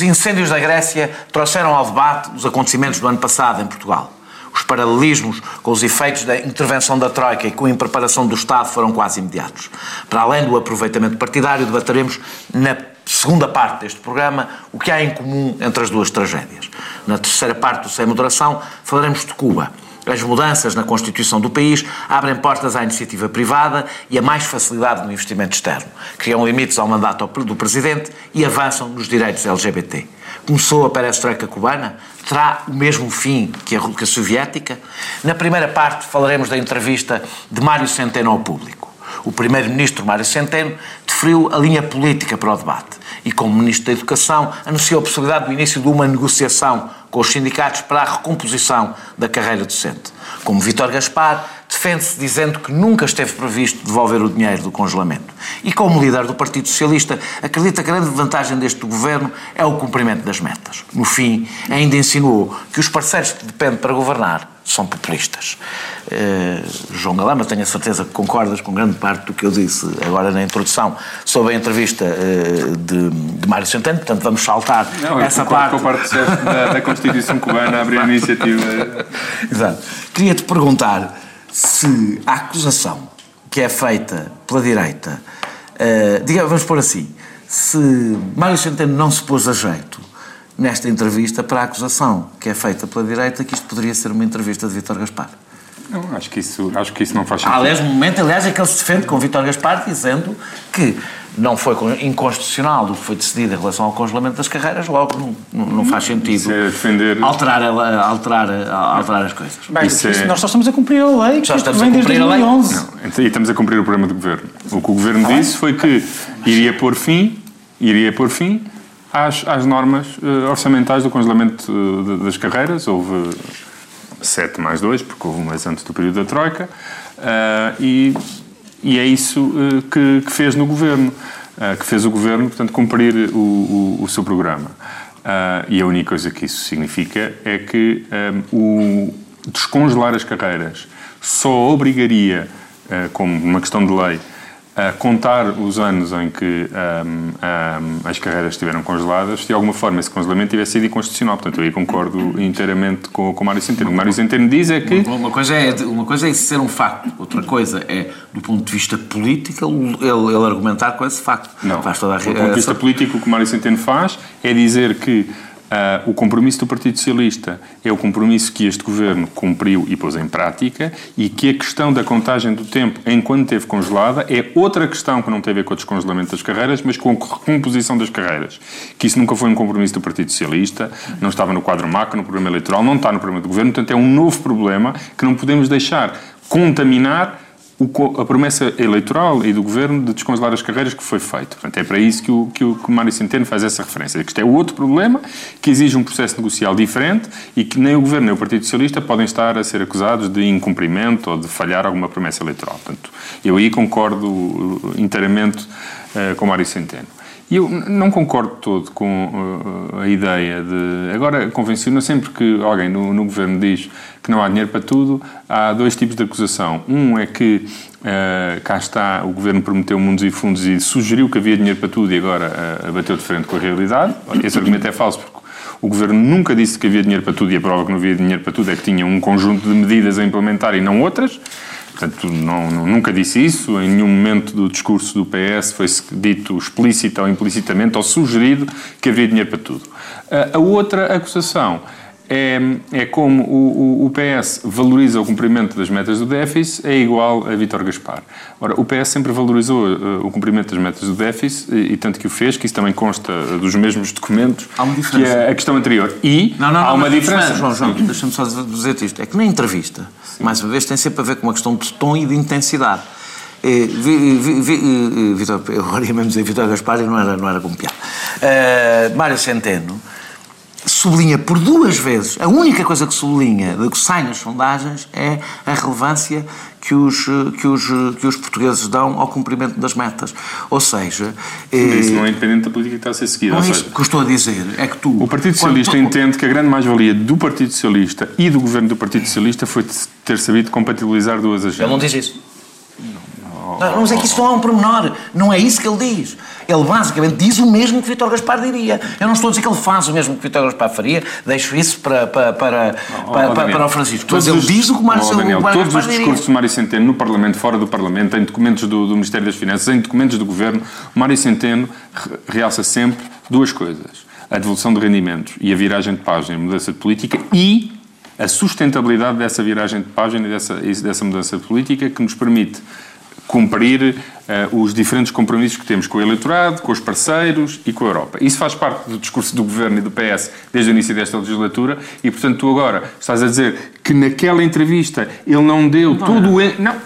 Os incêndios da Grécia trouxeram ao debate os acontecimentos do ano passado em Portugal. Os paralelismos com os efeitos da intervenção da Troika e com a impreparação do Estado foram quase imediatos. Para além do aproveitamento partidário, debateremos na segunda parte deste programa o que há em comum entre as duas tragédias. Na terceira parte do Sem Moderação falaremos de Cuba. As mudanças na Constituição do país abrem portas à iniciativa privada e a mais facilidade no investimento externo. Criam limites ao mandato do Presidente e avançam nos direitos LGBT. Começou a perestroika cubana? Terá o mesmo fim que a, que soviética? Na primeira parte falaremos da entrevista de Mário Centeno ao público. O primeiro-ministro Mário Centeno deferiu a linha política para o debate e, como Ministro da Educação, anunciou a possibilidade do início de uma negociação com os sindicatos para a recomposição da carreira docente. Como Vítor Gaspar, defende-se dizendo que nunca esteve previsto devolver o dinheiro do congelamento. E como líder do Partido Socialista, acredita que a grande vantagem deste governo é o cumprimento das metas. No fim, ainda insinuou que os parceiros que dependem para governar são populistas. Uh, João Galama, tenho a certeza que concordas com grande parte do que eu disse agora na introdução sobre a entrevista uh, de, de Mário Centeno, portanto vamos saltar Não, essa parte. Com a parte da, da Constituição Cubana a abrir a iniciativa. Exato. Queria-te perguntar se a acusação que é feita pela direita, uh, digamos, vamos pôr assim, se Mário Centeno não se pôs a jeito nesta entrevista para a acusação que é feita pela direita que isto poderia ser uma entrevista de Vítor Gaspar. Não, acho que isso, acho que isso não faz sentido. Há, aliás, um momento, aliás, é que ele se defende com Vítor Gaspar dizendo que não foi inconstitucional o que foi decidido em relação ao congelamento das carreiras, logo não, não faz sentido é defender... alterar, alterar, alterar as coisas. Bem, é... nós só estamos a cumprir a lei, só estamos vem a cumprir desde 2011. Não, então, e estamos a cumprir o programa do Governo. O que o Governo ah, disse foi que iria pôr fim, iria pôr fim às, às normas uh, orçamentais do congelamento uh, das carreiras. Houve 7 mais 2, porque houve um mês antes do período da Troika, uh, e, e é isso que, que, fez no Governo, que fez o Governo, portanto, cumprir o, o, o seu programa. e a única coisa que isso significa é que um, o descongelar as carreiras só obrigaria, como uma questão de lei, a contar os anos em que um, um, as carreiras estiveram congeladas, de alguma forma esse congelamento tivesse sido inconstitucional. Portanto, eu aí concordo inteiramente com, com o Mário Centeno. O Mário Centeno diz é que... Uma, coisa é, uma coisa é isso ser um facto, outra coisa é, do ponto de vista político, ele, ele argumentar com esse facto. Não, faz toda a... do ponto de vista político, o que o Mário Centeno faz é dizer que Uh, o compromisso do Partido Socialista é o compromisso que este governo cumpriu e pôs em prática e que a questão da contagem do tempo enquanto teve congelada é outra questão que não tem a ver com o descongelamento das carreiras, mas com a recomposição das carreiras. Que isso nunca foi um compromisso do Partido Socialista, não estava no quadro macro, no programa eleitoral, não está no programa do governo, portanto é um novo problema que não podemos deixar contaminar a promessa eleitoral e do governo de descongelar as carreiras que foi feito. Portanto, é para isso que o, que o, que Mário Centeno faz essa referência. Que isto é outro problema que exige um processo negocial diferente e que nem o governo nem o Partido Socialista podem estar a ser acusados de incumprimento ou de falhar alguma promessa eleitoral. Portanto, eu aí concordo inteiramente uh, com o Mário Centeno. E eu não concordo todo com uh, a ideia de. Agora, convenciono sempre que alguém no, no, governo diz que não há dinheiro para tudo, há dois tipos de acusação. Um é que uh, cá está, o governo prometeu mundos e fundos e sugeriu que havia dinheiro para tudo e agora uh, bateu de frente com a realidade. Esse argumento é falso porque o governo nunca disse que havia dinheiro para tudo e a prova que não havia dinheiro para tudo é que tinha um conjunto de medidas a implementar e não outras. Portanto, não, nunca disse isso, em nenhum momento do discurso do PS foi dito explícita ou implicitamente ou sugerido que havia dinheiro para tudo. A outra acusação é, é como o, o, PS valoriza o cumprimento das metas do déficit é igual a Vítor Gaspar. Ora, o PS sempre valorizou uh, o cumprimento das metas do déficit e, e, tanto que o fez, que isso também consta dos mesmos documentos há uma diferença. que é a questão anterior. E não, não, há não, uma diferença. João, João, deixa-me só dizer isto. É que na entrevista, Sim. mais uma vez, tem sempre a ver com uma questão de tom e de intensidade. Eh, eh, Vitor, eu ia mesmo dizer Vitor Gaspar e não era, não era como piada. Uh, Mário Centeno sublinha por duas vezes, a única coisa que sublinha, que sai nas sondagens, é a relevância que os, que os, que os portugueses dão ao cumprimento das metas. Ou seja... Isso não é independente da política que está a ser seguida. Não é isso que eu estou a dizer. É que tu... O Partido Socialista tu... entende que a grande mais-valia do Partido Socialista e do governo do Partido Socialista foi ter sabido compatibilizar duas agendas. Ele não diz isso. Oh, não, mas é que isso não é um pormenor. Não é isso que ele diz. Ele basicamente diz o mesmo que Vítor Gaspar diria. Eu não estou a dizer que ele faz o mesmo que Vítor Gaspar faria, deixo isso para, para, para, oh, para, Daniel, para, o Francisco. Mas ele diz o que o Mário, oh, Daniel, Gaspar Todos os discursos do Mário Centeno no Parlamento, fora do Parlamento, em documentos do, do Ministério das Finanças, em documentos do Governo, o Mário Centeno realça sempre duas coisas. A devolução de rendimentos e a viragem de página, a mudança de política e a sustentabilidade dessa viragem de página e dessa, dessa mudança de política que nos permite cumprir uh, os diferentes compromissos que temos com o eleitorado, com os parceiros e com a Europa. Isso faz parte do discurso do Governo e do PS desde o início desta legislatura e, portanto, tu agora estás a dizer que naquela entrevista ele não deu não, todo o... Não,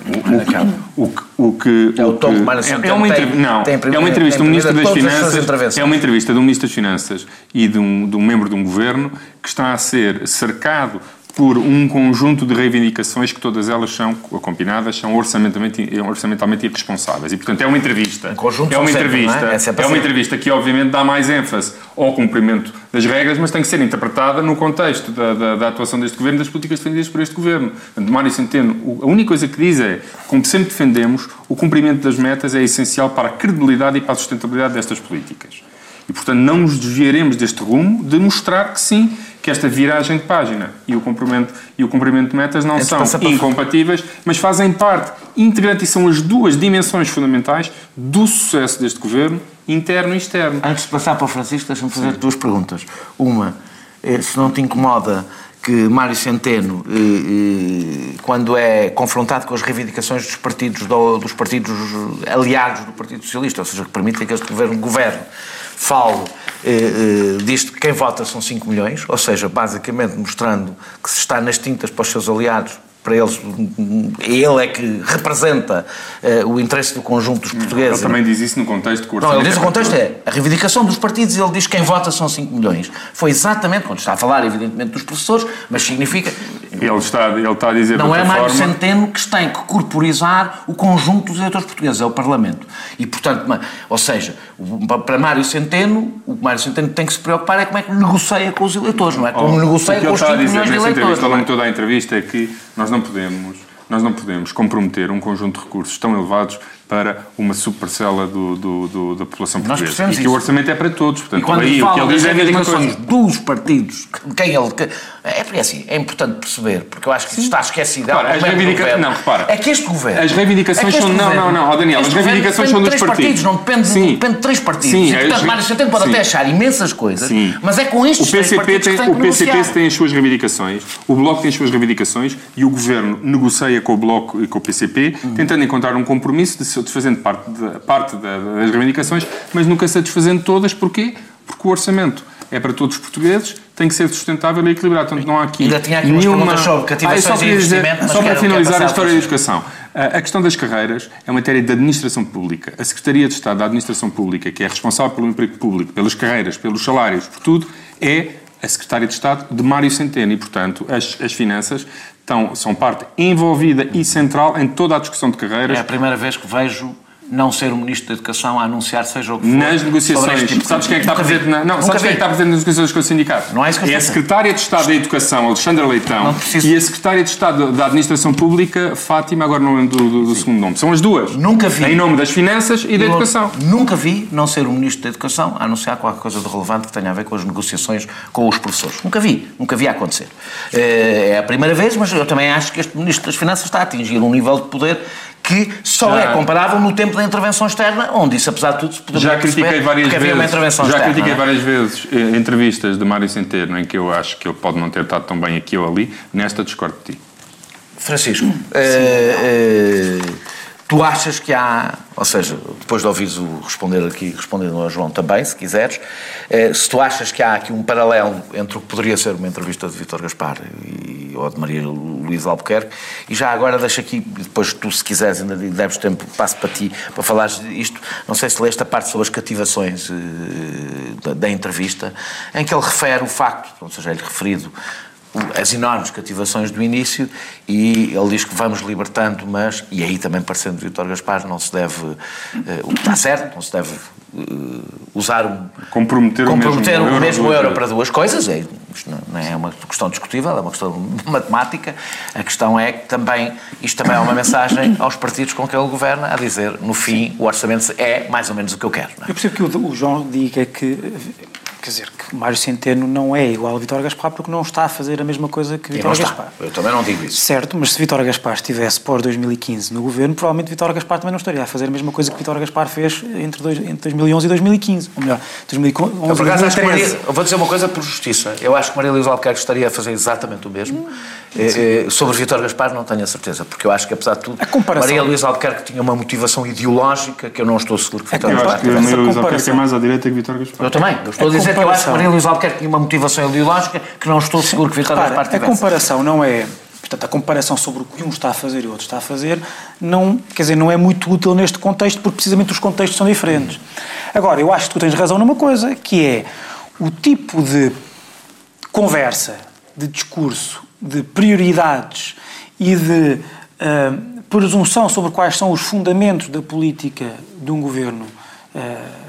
o, o, o, que... É o tom é, é uma entrevista, Não, é uma entrevista do Ministro das Finanças... É uma entrevista do Ministro das Finanças e de um, de um membro de um Governo que está a ser cercado por um conjunto de reivindicações que todas elas são combinadas, são orçamentalmente, orçamentalmente irresponsáveis. E, portanto, é uma entrevista. Um conjunto é uma sempre, entrevista, é? é, é uma entrevista que, obviamente, dá mais ênfase ao cumprimento das regras, mas tem que ser interpretada no contexto da, da, da atuação deste governo e das políticas defendidas por este governo. Portanto, Mário Centeno, a única coisa que diz é, como sempre defendemos, o cumprimento das metas é essencial para a credibilidade e para a sustentabilidade destas políticas. E, portanto, não nos desviaremos deste rumo de mostrar que sim, que esta viragem de página e o cumprimento, e o cumprimento de metas não são incompatíveis, mas fazem parte integrante e são as duas dimensões fundamentais do sucesso deste governo, interno e externo. Antes de passar para o Francisco, deixa-me fazer Sim. duas perguntas. Uma, eh, se não te incomoda que Mário Centeno, eh, eh, quando é confrontado com as reivindicações dos partidos, dos partidos aliados do Partido Socialista, ou seja, que permitem que este governo governe, falo eh, eh, diz que quem vota são 5 milhões, ou seja, basicamente mostrando que se está nas tintas para os seus aliados para eles, ele é que representa uh, o interesse do conjunto dos portugueses. Ele também diz isso no contexto que o Não, ele diz o contexto é a reivindicação dos partidos, ele diz que quem vota são 5 milhões. Foi exatamente, quando está a falar, evidentemente, dos professores, mas significa... Ele está, ele está a dizer Não é Mário forma... Centeno que tem que corporizar o conjunto dos eleitores portugueses, é o Parlamento. E, portanto, ou seja, para Mário Centeno, o que Mário Centeno tem que se preocupar é como é que negocia com os eleitores, não é como oh, negocia com os 5 milhões de eleitores. Ao longo de toda a entrevista é que nós não podemos, nós não podemos comprometer um conjunto de recursos tão elevados para uma subparcela do, do, do, da população portuguesa. e que o orçamento é para todos. Portanto, e quando aí, fala o que ele diz é a mesma coisa. dos partidos, quem ele... É porque assim, é importante perceber, porque eu acho que está esquecido. Repara, as reivindicações... Não, repara. É que este governo... As reivindicações é são... Governo, não, não, não, Daniel, as reivindicações são dos três partidos. Não depende, Sim. depende de três partidos. Sim, e, portanto, Mário Centeno pode Sim. até achar imensas coisas, Sim. mas é com estes o PCP partidos tem, O PCP tem as suas reivindicações, o Bloco tem as suas reivindicações e o Governo negocia com o Bloco e com o PCP, uhum. tentando encontrar um compromisso de, fazendo parte de parte das reivindicações, mas nunca satisfazendo todas. Porquê? Porque o orçamento é para todos os portugueses, tem que ser sustentável e equilibrado. Portanto, não há aqui Ainda tinha aqui nenhuma... sobre cativações ah, e dizer, Só para finalizar a história da educação. A questão das carreiras é uma matéria de administração pública. A Secretaria de Estado da Administração Pública, que é responsável pelo emprego público, pelas carreiras, pelos salários, por tudo, é a Secretária de Estado de Mário Centeno e, portanto, as, as finanças estão, são parte envolvida e central em toda a discussão de carreiras. É a primeira vez que vejo não ser o Ministro da Educação a anunciar seja o que for. Nas negociações. Tipo sabes quem é que está presente na, não, sabes quem é que está presente nas negociações com o sindicato? Não é isso que É a Secretária de Estado da Educação, Alexandra Leitão, e a Secretária de Estado da Administração Pública, Fátima, agora não lembro do, do, do segundo nome. São as duas. Nunca vi. Em nome das finanças e da educação. Nunca vi não ser o Ministro da Educação a anunciar qualquer coisa de relevante que tenha a ver com as negociações com os professores. Nunca vi. Nunca vi a acontecer. Eh, é a primeira vez, mas eu também acho que este Ministro das Finanças está a atingir um nível de poder que só é comparável no tempo da intervenção externa, onde isso, apesar de tudo, se poderia já critiquei várias vezes, uma intervenção Já externa, critiquei é? várias vezes eh, entrevistas de Mário Centeno em que eu acho que ele pode não ter estado tão bem aqui ou ali, nesta discordo de ti. Francisco, uh, uh, Tu achas que há, ou seja, depois de ouvires o responder aqui, respondendo ao João também, se quiseres, eh, se tu achas que há aqui um paralelo entre o que poderia ser uma entrevista de Vítor Gaspar e, ou de Maria Luísa Albuquerque, e já agora deixa aqui, depois tu, se quiseres, ainda deves tempo, passo para ti, para falares isto, não sei se leste a parte sobre as cativações eh, da, da, entrevista, em que ele refere o facto, ou seja, é-lhe referido as enormes cativações do início e ele diz que vamos libertando, mas, e aí também parecendo Vítor Gaspar, não se deve, uh, está certo, não se deve uh, usar um, comprometer, comprometer o mesmo, o mesmo euro, euro para duas coisas, é, isto não é uma questão discutível, é uma questão matemática, a questão é que também, isto também é uma mensagem aos partidos com que ele governa, a dizer, no fim, o orçamento é mais ou menos o que eu quero. É? Eu percebo que o, o João diga que quer dizer, que Mário Centeno não é igual a Vitória Gaspar porque não está a fazer a mesma coisa que Vitória Gaspar. Eu também não digo isso. Certo, mas se Vitória Gaspar estivesse pós 2015 no governo, provavelmente Vitória Gaspar também não estaria a fazer a mesma coisa que Vitória Gaspar fez entre, dois, entre 2011 e 2015. Ou melhor, 2011 eu, por acaso, acho que Maria, eu vou dizer uma coisa por justiça. Eu acho que Maria Luísa Albuquerque estaria a fazer exatamente o mesmo. É, é, sobre Vitória Gaspar não tenho a certeza, porque eu acho que, apesar de tudo, Maria Luísa Albuquerque tinha uma motivação ideológica que eu não estou seguro que Vitória Gaspar tivesse. Maria Luísa Albuquerque é mais à direita que Vitória Gaspar. Eu também. Eu estou a, a dizer que eu acho que Maria Luísa Albuquerque tinha uma motivação ideológica que não estou seguro que Vitória Gaspar tivesse. A comparação não é... Portanto, a comparação sobre o que um está a fazer e o outro está a fazer não, quer dizer, não é muito útil neste contexto, porque precisamente os contextos são diferentes. Agora, eu acho que tu tens razão numa coisa, que é o tipo de conversa, de discurso de prioridades e de uh, presunção sobre quais são os fundamentos da política de um governo uh,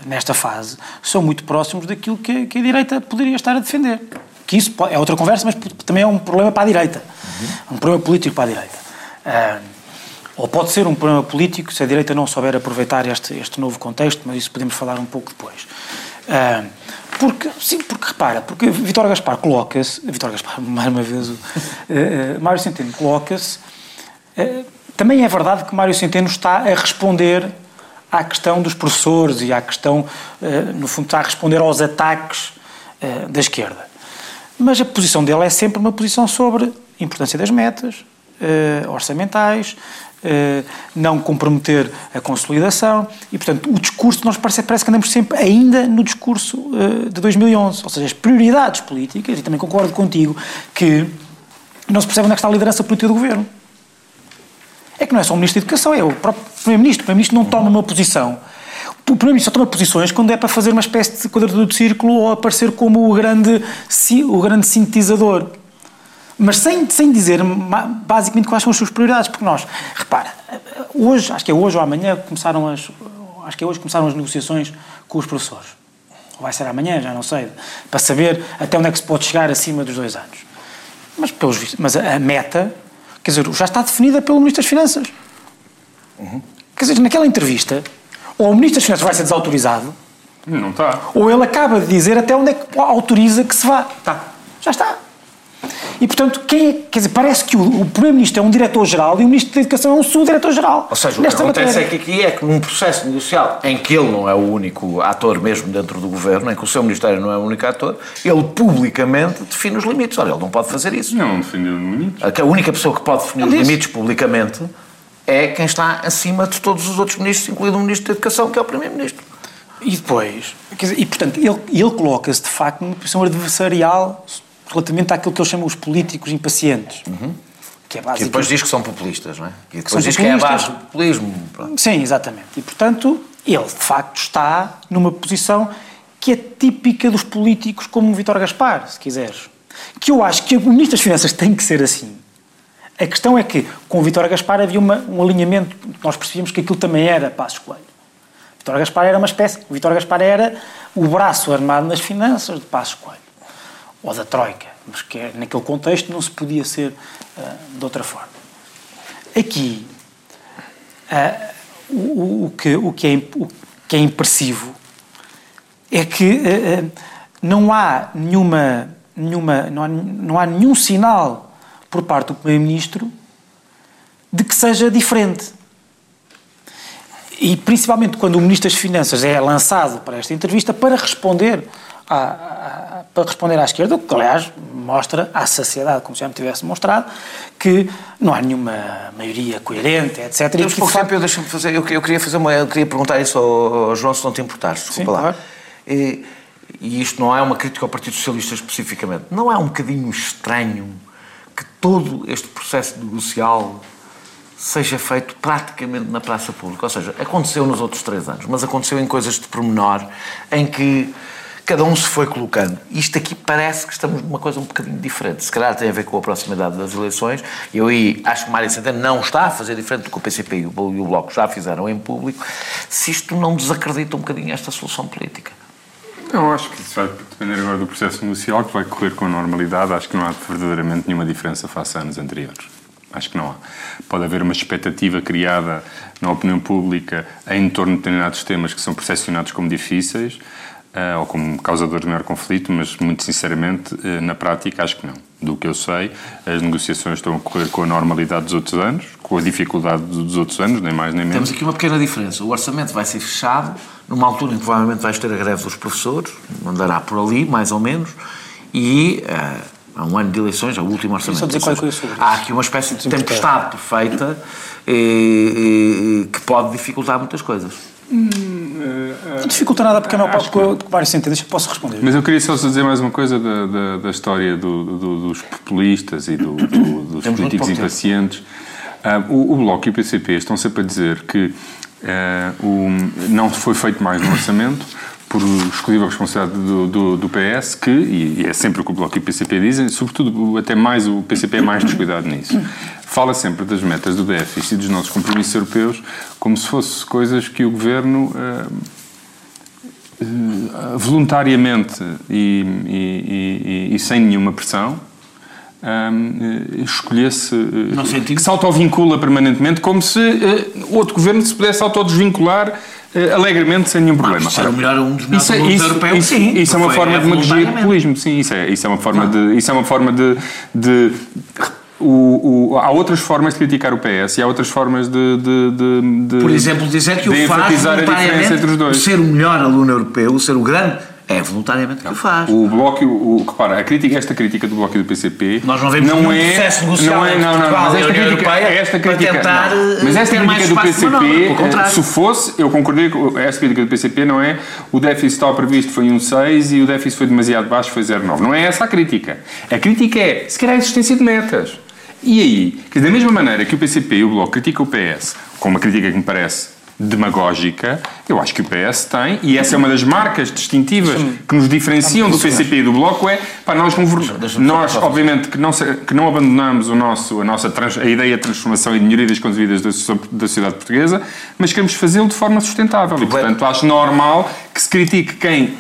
nesta fase são muito próximos daquilo que, que, a direita poderia estar a defender. Que isso é outra conversa, mas também é um problema para a direita. Uhum. Um problema político para a direita. Uh, ou pode ser um problema político se a direita não souber aproveitar este, este novo contexto, mas isso podemos falar um pouco depois. Uh, porque, sim, porque repara, porque Vitória Gaspar coloca-se, Vitória Gaspar, mais uma vez, uh, uh, Mário Centeno coloca-se, também é verdade que Mário Centeno está a responder à questão dos professores e à questão, no fundo, está a responder aos ataques da esquerda. Mas a posição dele é sempre uma posição sobre a importância das metas orçamentais, eh, não comprometer a consolidação e, portanto, o discurso, nós parece, parece que andamos sempre ainda no discurso eh, de 2011, ou seja, as prioridades políticas, e também concordo contigo que não se percebe onde é está a liderança política do governo. É que não é só o Ministro da Educação, é o próprio Primeiro-Ministro. O Primeiro-Ministro não toma uma posição. O Primeiro-Ministro só toma posições quando é para fazer uma espécie de quadratura de círculo ou aparecer como o grande, o grande sintetizador mas sem, sem dizer basicamente quais são as suas prioridades, porque nós, repara, hoje, acho que é hoje ou amanhã, começaram as, acho que é hoje começaram as negociações com os professores. Ou vai ser amanhã, já não sei, para saber até onde é que se pode chegar acima dos dois anos. Mas, pelos, mas a meta, quer dizer, já está definida pelo Ministro das Finanças. Uhum. Quer dizer, naquela entrevista, ou o Ministro das Finanças vai ser desautorizado, não está. Ou ele acaba de dizer até onde é que autoriza que se vá. Está. Já está. E, portanto, quem é, quer dizer, parece que o, o Primeiro-Ministro é um diretor-geral e o Ministro da Educação é um subdiretor-geral. Ou seja, o que acontece matéria. é que aqui é que num processo negocial em que ele não é o único ator mesmo dentro do governo, em que o seu Ministério não é o único ator, ele publicamente define os limites. Olha, ele não pode fazer isso. Não, define os limites. A única pessoa que pode definir ele os limites publicamente é quem está acima de todos os outros ministros, incluindo o Ministro da Educação, que é o Primeiro-Ministro. E depois, dizer, e portanto, ele, ele coloca-se de facto numa posição adversarial relativamente àquilo que eles chamam os políticos impacientes. Uhum. Que, é básico, que depois diz que são populistas, não é? E depois diz que é a base do populismo. Pronto. Sim, exatamente. E, portanto, ele, de facto, está numa posição que é típica dos políticos como o Vítor Gaspar, se quiseres. Que eu acho que o Ministro das Finanças tem que ser assim. A questão é que, com o Vítor Gaspar, havia uma, um alinhamento, nós percebíamos que aquilo também era Passos Coelho. Vítor Gaspar era uma espécie, o Vítor Gaspar era o braço armado nas finanças de Passos Coelho ou da Troika, mas que é, naquele contexto não se podia ser uh, de outra forma. Aqui, uh, o, o, que, o, que é, o que é impressivo é que uh, não há nenhuma, nenhuma não, há, não há nenhum sinal por parte do Primeiro-Ministro de que seja diferente. E principalmente quando o Ministro das Finanças é lançado para esta entrevista para responder a, a, para responder à esquerda, o que aliás mostra à sociedade, como já me tivesse mostrado, que não há nenhuma maioria coerente, etc. Temos pouco tempo, eu deixa-me fazer, eu, eu, queria fazer uma, eu queria perguntar isso ao, ao João, se não te importares, desculpa Sim, lá. Claro. E, e isto não é uma crítica ao Partido Socialista especificamente, não é um bocadinho estranho que todo este processo negocial seja feito praticamente na praça pública. Ou seja, aconteceu nos outros três anos, mas aconteceu em coisas de pormenor, em que cada um se foi colocando. Isto aqui parece que estamos numa coisa um bocadinho diferente. Se calhar tem a ver com a proximidade das eleições. Eu aí acho que Mário Centeno não está a fazer diferente do que o PCP e o Bloco já fizeram em público. Se isto não desacredita um bocadinho esta solução política. Não, acho que isso vai depender agora do processo negocial, que vai correr com normalidade. Acho que não há verdadeiramente nenhuma diferença face a anos anteriores. Acho que não há. Pode haver uma expectativa criada na opinião pública em torno de determinados temas que são percepcionados como difíceis ou como causadores de maior conflito, mas muito sinceramente, uh, na prática, acho que não. Do que eu sei, as negociações estão a correr com a normalidade dos outros anos, com a dificuldade dos outros anos, nem mais nem menos. Temos aqui uma pequena diferença. O orçamento vai ser fechado numa altura em que provavelmente vais ter a greve dos professores, andará por ali, mais ou menos, e. Uh, há um ano de eleições, é o último orçamento. Dizer qual é sobre há aqui uma espécie de tempestade perfeita e, e, que pode dificultar muitas coisas. Hum, não dificulta nada porque é meu papo com vários centenas, posso responder. Mas eu queria só dizer mais uma coisa da, da, da história do, do, dos populistas e do, dos Temos políticos impacientes. Uh, o, o, Bloco e o PCP estão sempre a dizer que uh, o, não foi feito mais no orçamento por exclusiva responsabilidade do, do, do, PS, que, e é sempre o que o Bloco e o PCP dizem, sobretudo até mais o PCP é mais descuidado nisso. Fala sempre das metas do déficit e dos nossos compromissos europeus como se fossem coisas que o Governo uh, voluntariamente e, e, e, e, sem nenhuma pressão um, escolhesse que se autovincula permanentemente como se uh, outro governo se pudesse autodesvincular alegremente sem nenhum problema. Isso era melhor um dos melhores isso, europeus, isso, sim. Isso é uma forma de de populismo, sim. Isso é, isso é uma forma de... Isso é uma forma de, de o, o, há outras formas de criticar o PS e há outras formas de, de, de, de por exemplo dizer que o faz a diferença entre os dois. ser o melhor aluno europeu, ser o grande é voluntariamente que o faz. O Bloco, o, o, repara, a crítica, esta crítica do Bloco e do PCP Nós não vemos não é, processo negocial não é, não, não, não, mas esta crítica, esta crítica, tentar não, mas esta crítica do PCP, se fosse, eu concordei com esta crítica do PCP não é o déficit estava previsto foi 1,6 e o déficit foi demasiado baixo, foi 0,9. Não é essa a crítica. A crítica é, se calhar, a existência de metas. E aí, que da mesma maneira que o PCP e o Bloco criticam o PS, com uma crítica que me parece demagógica, eu acho que o PS tem, e essa é uma das marcas distintivas que nos diferenciam do PCP e do Bloco, é, pá, nós, nós obviamente, que não, que não abandonamos o nosso, a nossa a ideia de transformação e de melhoria das conduzidas da, da sociedade portuguesa, mas queremos fazê-lo de forma sustentável. E, portanto, acho normal que se critique quem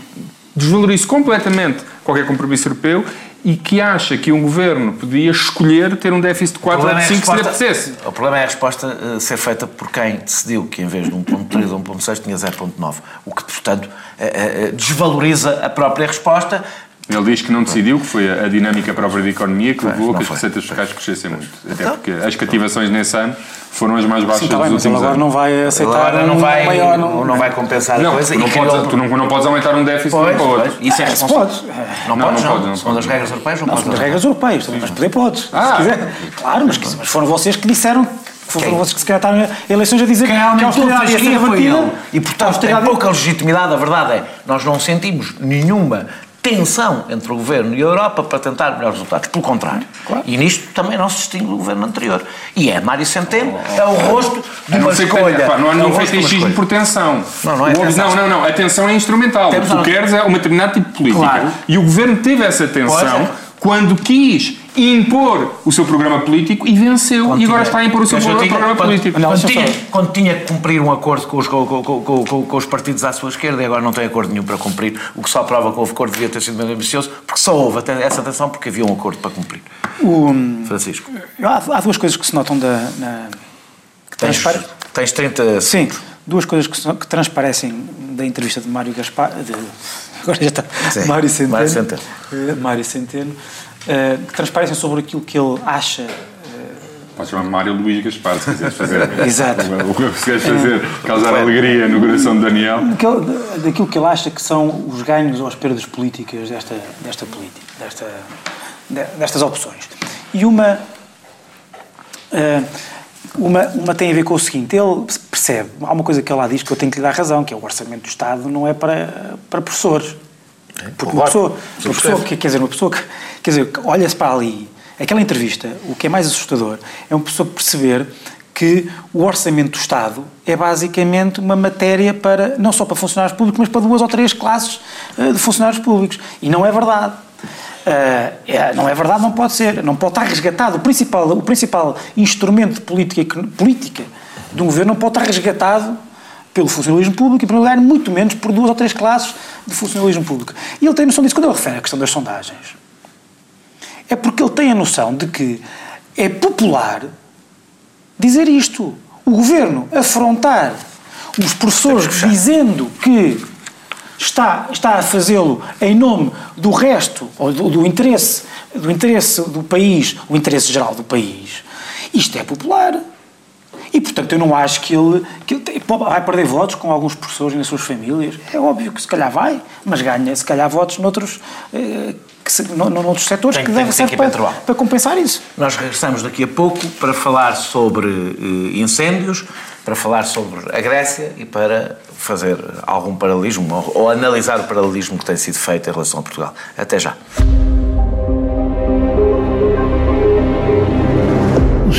desvalorize completamente qualquer compromisso europeu e que acha que um governo podia escolher ter um déficit de 4 ou de 5 é se lhe apetecesse. O problema é a resposta uh, ser feita por quem decidiu que em vez de 1.3 ou 1.6 tinha 0.9, o que, portanto, uh, uh, desvaloriza a própria resposta. Ele diz que não decidiu, que foi a, a dinâmica própria da economia que levou a que as receitas fiscais crescessem muito. Até então, porque as cativações nesse ano foram as mais baixas Sim, tá bem, dos últimos agora anos. não vai aceitar agora não vai, maior, não, não vai compensar não, a coisa. Não podes, tu não, não podes aumentar um déficit pois, de um para outro. Isso é responsável. Não, não, podes, não, não, não, Segundo as regras europeias, não, não podes. as regras europeias, mas poder podes. Ah, se quiser. Claro, mas, mas foram vocês que disseram foram vocês que se calhar estavam em eleições a dizer que a austeridade ia ser revertida. E, portanto, tem pouca legitimidade. A verdade é, nós não sentimos nenhuma tensão entre o governo e a Europa para tentar melhores resultados. Pelo contrário. Claro. E nisto também não se distingue do governo anterior. E é Mário Centeno, é o rosto de uma escolha. Pá, não há nenhum é fetichismo por tensão. Não, não é tensão. Não, não, não. A tensão é instrumental. Temos o que tu queres é uma determinada tipo de política. Claro. E o governo teve essa tensão é. quando quis impor o seu programa político e venceu. Quando e agora tinha, está a impor o seu programa, tinha, político. Quando, quando, tinha, quando, tinha, que cumprir um acordo com os, com, com, com, os, partidos à sua esquerda e agora não tem acordo nenhum para cumprir, o que só prova que houve acordo devia ter sido mais ambicioso, porque só houve essa tensão porque havia um acordo para cumprir. O, Francisco. Há, há, duas coisas que se notam da. Na, que tens, tens 30 Sim, duas coisas que, que transparecem da entrevista de Mário Gaspar. De, agora já está. Sim, Mário Centeno. Mário Centeno. Eh, Mário Centeno que transparecem sobre aquilo que ele acha. Uh, Pode chamar Mário Luís Gaspar, se quiseres fazer. Exato. O que quiseres fazer, causar alegria no coração de Daniel. Daquilo, que ele acha que são os ganhos ou as perdas políticas desta, desta política, desta, destas opções. E uma, uh, uma, uma tem a ver com o seguinte: ele percebe, há uma coisa que ele lá diz que eu tenho que lhe dar razão, que é o orçamento do Estado não é para, para professores é, Porque uma pessoa, uma pessoa que, quer dizer, uma pessoa que, quer dizer, olha-se para ali, aquela entrevista, o que é mais assustador é uma pessoa perceber que o orçamento do Estado é basicamente uma matéria para, não só para funcionários públicos, mas para duas ou três classes uh, de funcionários públicos. E não é verdade. Uh, é, não é verdade, não pode ser. Não pode estar resgatado. O principal, o principal instrumento de política, política de um governo não pode estar resgatado pelo funcionalismo público e, em primeiro lugar, muito menos por duas ou três classes de funcionalismo público. E ele tem noção disso. Quando ele refere à questão das sondagens, é porque ele tem a noção de que é popular dizer isto. O governo afrontar os professores dizendo que está, está a fazê-lo em nome do resto, ou do, do, interesse, do interesse do país, o interesse geral do país, isto é popular. E, portanto, eu não acho que ele, que ele vai perder votos com alguns professores nas suas famílias. É óbvio que se calhar vai, mas ganha se calhar votos noutros, eh, que se, no, noutros setores tem, que devem ser para, para, compensar isso. Nós regressamos daqui a pouco para falar sobre eh, incêndios, para falar sobre a Grécia e para fazer algum paralelismo ou, ou analisar o paralelismo que tem sido feito em relação a Portugal. Até já.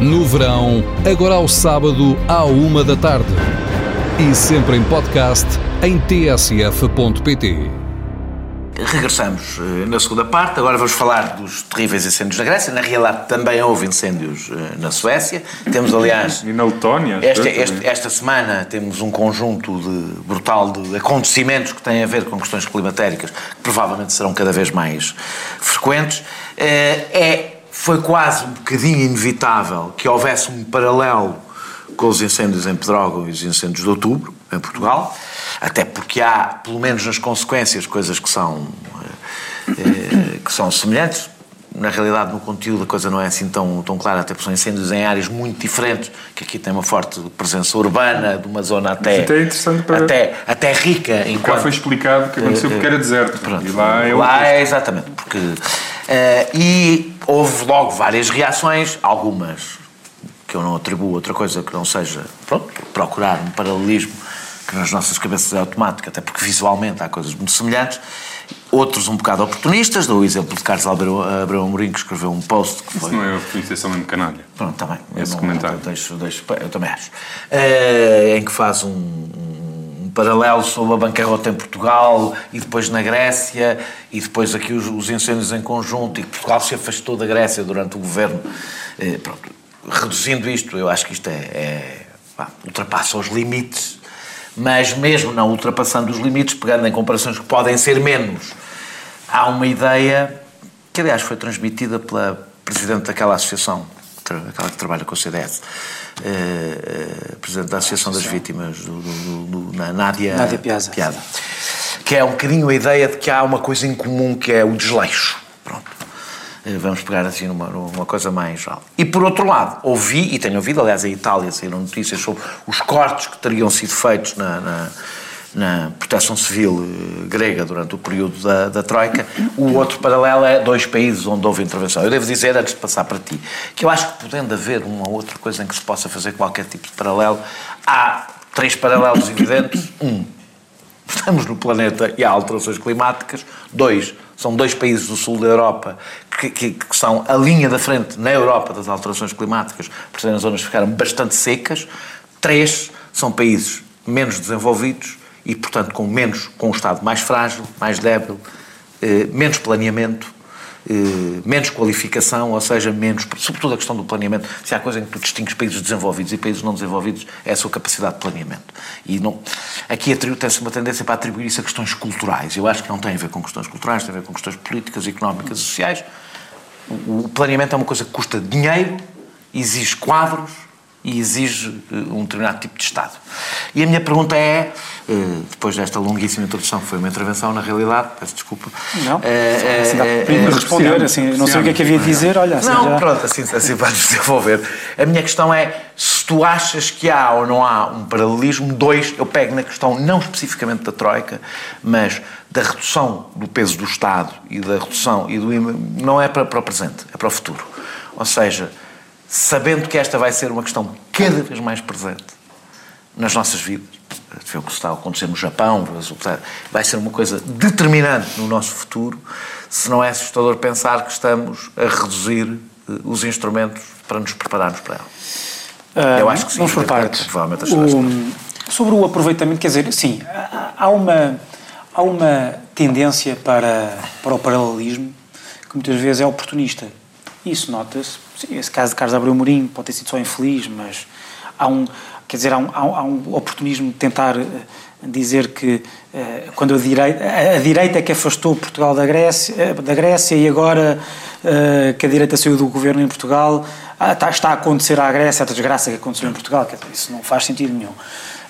no verão, agora ao sábado, à uma da tarde. E sempre em podcast em tsf.pt. Regressamos eh, na segunda parte. Agora vamos falar dos terríveis incêndios na Grécia. Na realidade, também houve incêndios eh, na Suécia. Temos, aliás. e na Letónia. Esta, esta, esta, semana temos um conjunto de, brutal de acontecimentos que têm a ver com questões climatéricas que provavelmente serão cada vez mais frequentes. Eh, é foi quase um bocadinho inevitável que houvesse um paralelo com os incêndios em Pedrógão e os incêndios de outubro, em Portugal, até porque há, pelo menos nas consequências, coisas que são, eh, que são semelhantes. Na realidade, no conteúdo, a coisa não é assim tão, tão clara, até porque são incêndios em áreas muito diferentes, que aqui tem uma forte presença urbana, de uma zona até, até, interessante para... até, até rica. Enquanto... Cá foi explicado que aconteceu porque era deserto. Pronto, e lá é, lá é exatamente, porque... Uh, e houve logo várias reações, algumas que eu não atribuo outra coisa que não seja, pronto, procurar um paralelismo que nas nossas cabeças é automático, até porque visualmente há coisas muito semelhantes. Outros um bocado oportunistas, dou o exemplo de Carlos Abreu, Abreu Amorim, que escreveu um post que foi... Isso não é oportunização mesmo canalha. Pronto, está bem. Esse não, comentário. Deixo, deixo, eu também acho. Uh, em que faz um, um, paralelo sobre a bancarrota em Portugal e depois na Grécia e depois aqui os, os incêndios em conjunto e Portugal se afastou da Grécia durante o governo. Uh, pronto, reduzindo isto, eu acho que isto é, é pá, ultrapassa os limites mas mesmo não ultrapassando os limites, pegando em comparações que podem ser menos, há uma ideia que, aliás, foi transmitida pela presidente daquela associação, aquela que trabalha com o CDS, eh, presidente da Associação das Vítimas, do, do, do, na Nádia, Nádia Piazza. Piada, que é um bocadinho a ideia de que há uma coisa em comum que é o desleixo. Pronto. Eh, vamos pegar assim numa, numa coisa mais. E por outro lado, ouvi, e tenho ouvido, aliás, em Itália saíram notícias sobre os cortes que teriam sido feitos na, na, na proteção civil eh, grega durante o período da, da Troika. O outro paralelo é dois países onde houve intervenção. Eu devo dizer, antes de passar para ti, que eu acho que podendo haver uma outra coisa em que se possa fazer qualquer tipo de paralelo, há três paralelos evidentes. Um, estamos no planeta e há alterações climáticas. Dois, são dois países do sul da Europa que, que, que, são a linha da frente na Europa das alterações climáticas, por serem zonas ficaram bastante secas. Três são países menos desenvolvidos e, portanto, com menos, com um Estado mais frágil, mais débil, eh, menos planeamento eh, menos qualificação, ou seja, menos, sobretudo a questão do planeamento. Se há coisa em que tu distingues países desenvolvidos e países não desenvolvidos, é a sua capacidade de planeamento. E não, aqui tem-se uma tendência para atribuir isso a questões culturais. Eu acho que não tem a ver com questões culturais, tem a ver com questões políticas, económicas sociais. O planeamento é uma coisa que custa dinheiro, exige quadros, e exige eh, um determinado tipo de Estado. E a minha pergunta é, eh, depois desta longuíssima introdução, que foi uma intervenção, na realidade, peço desculpa. Não, é, assim, é, é, responder, assim, não sei o que é que havia de dizer, olha... Assim, não, já... pronto, assim, assim vamos desenvolver. A minha questão é, se tu achas que há ou não há um paralelismo, dois, eu pego na questão não especificamente da Troika, mas da redução do peso do Estado e da redução e do não é para, para o presente, é para o futuro. Ou seja, sabendo que esta vai ser uma questão cada vez mais presente nas nossas vidas, vê o que está a acontecer no Japão, vai ser uma coisa determinante no nosso futuro, se não é assustador pensar que estamos a reduzir eh, os instrumentos para nos prepararmos para ela. Uh, Eu acho que sim. Vamos por partes. Provavelmente o, sobre o aproveitamento, quer dizer, sim, há uma, há uma tendência para, para o paralelismo que muitas vezes é oportunista. Isso nota-se. Esse caso de Carlos Abreu Mourinho pode ter sido só infeliz, mas há um, quer dizer, há um, há um oportunismo de tentar eh, dizer que eh, quando a direita, a direita é que afastou Portugal da Grécia, eh, da Grécia e agora que a direita saiu do governo em Portugal, ah, está, está a acontecer à Grécia a desgraça que aconteceu em Portugal, isso não faz sentido nenhum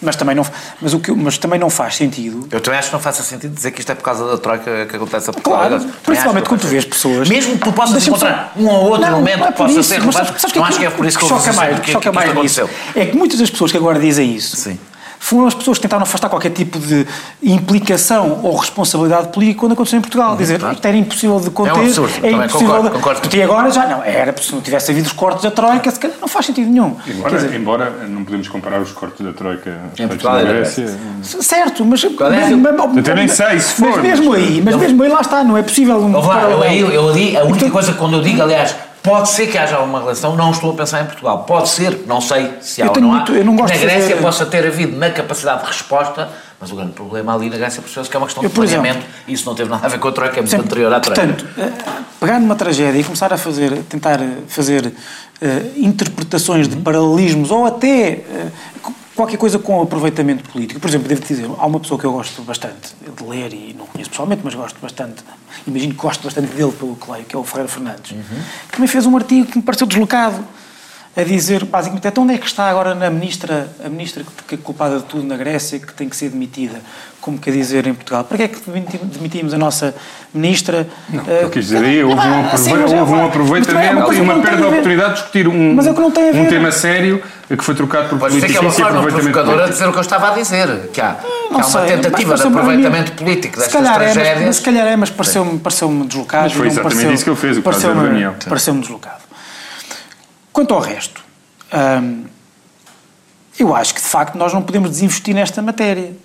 mas também não, mas o que, mas também não faz sentido. Eu também acho que não faz sentido dizer que isto é por causa da troika que acontece a Portugal. Claro, principalmente quando tu vês pessoas. Mesmo que tu possas encontrar só... um ou outro não, elemento não é que possa isso, ser relevante, não acho que é por isso que, que choca mais, que, choca que, mais aconteceu. É que muitas das pessoas que agora dizem isso. Sim foram as pessoas que tentaram afastar qualquer tipo de implicação ou responsabilidade política quando aconteceu em Portugal. Uhum, Dizer, claro. isto era impossível de conter. É, um absurdo, é impossível concordo, de... concordo. E agora já não. Era, se não tivesse havido os cortes da Troika, se calhar não faz sentido nenhum. Embora, dizer, embora não podemos comparar os cortes da Troika em Portugal na Grécia. Certo, mas. É eu até nem sei se for. Mas mesmo aí, mas mesmo aí lá está, não é possível. Um lá, eu, eu, eu, a única coisa que quando eu digo, aliás, Pode ser que haja uma relação, não estou a pensar em Portugal. Pode ser, não sei se há eu ou não muito, há. Eu não gosto na Grécia fazer... possa ter havido na capacidade de resposta, mas o grande problema ali na Grécia percebeu-se que é uma questão eu, de planeamento e isso não teve nada a ver com a Troika, é muito sempre, anterior à Troika. Portanto, eh, pegar numa tragédia e começar a fazer, tentar fazer uh, interpretações de paralelismos ou até uh, qualquer coisa com aproveitamento político. Por exemplo, devo dizer, há uma pessoa que eu gosto bastante de ler e não conheço pessoalmente, mas gosto bastante, imagino que gosto bastante dele pelo que leio, que é o Ferreira Fernandes, uhum. que também fez um artigo que me pareceu deslocado a dizer, basicamente, então onde é que está agora a ministra, a ministra que é culpada de tudo na Grécia, que tem que ser demitida? Como quer dizer em Portugal? Para que é que demitimos a nossa ministra? Não, uh, eu quis dizer aí, houve, um, houve um aproveitamento e uma perda de oportunidade de discutir um, mas é que não tem a ver. um tema sério que foi trocado por políticos e aproveitamento político. a dizer o que eu estava a dizer, que há, que há uma tentativa de aproveitamento político destas se calhar tragédias. É, mas, se calhar é, mas pareceu-me pareceu deslocado. Mas foi exatamente pareceu, isso que eu fiz, o pareceu-me pareceu deslocado. Quanto ao resto, hum, eu acho que de facto nós não podemos desinvestir nesta matéria.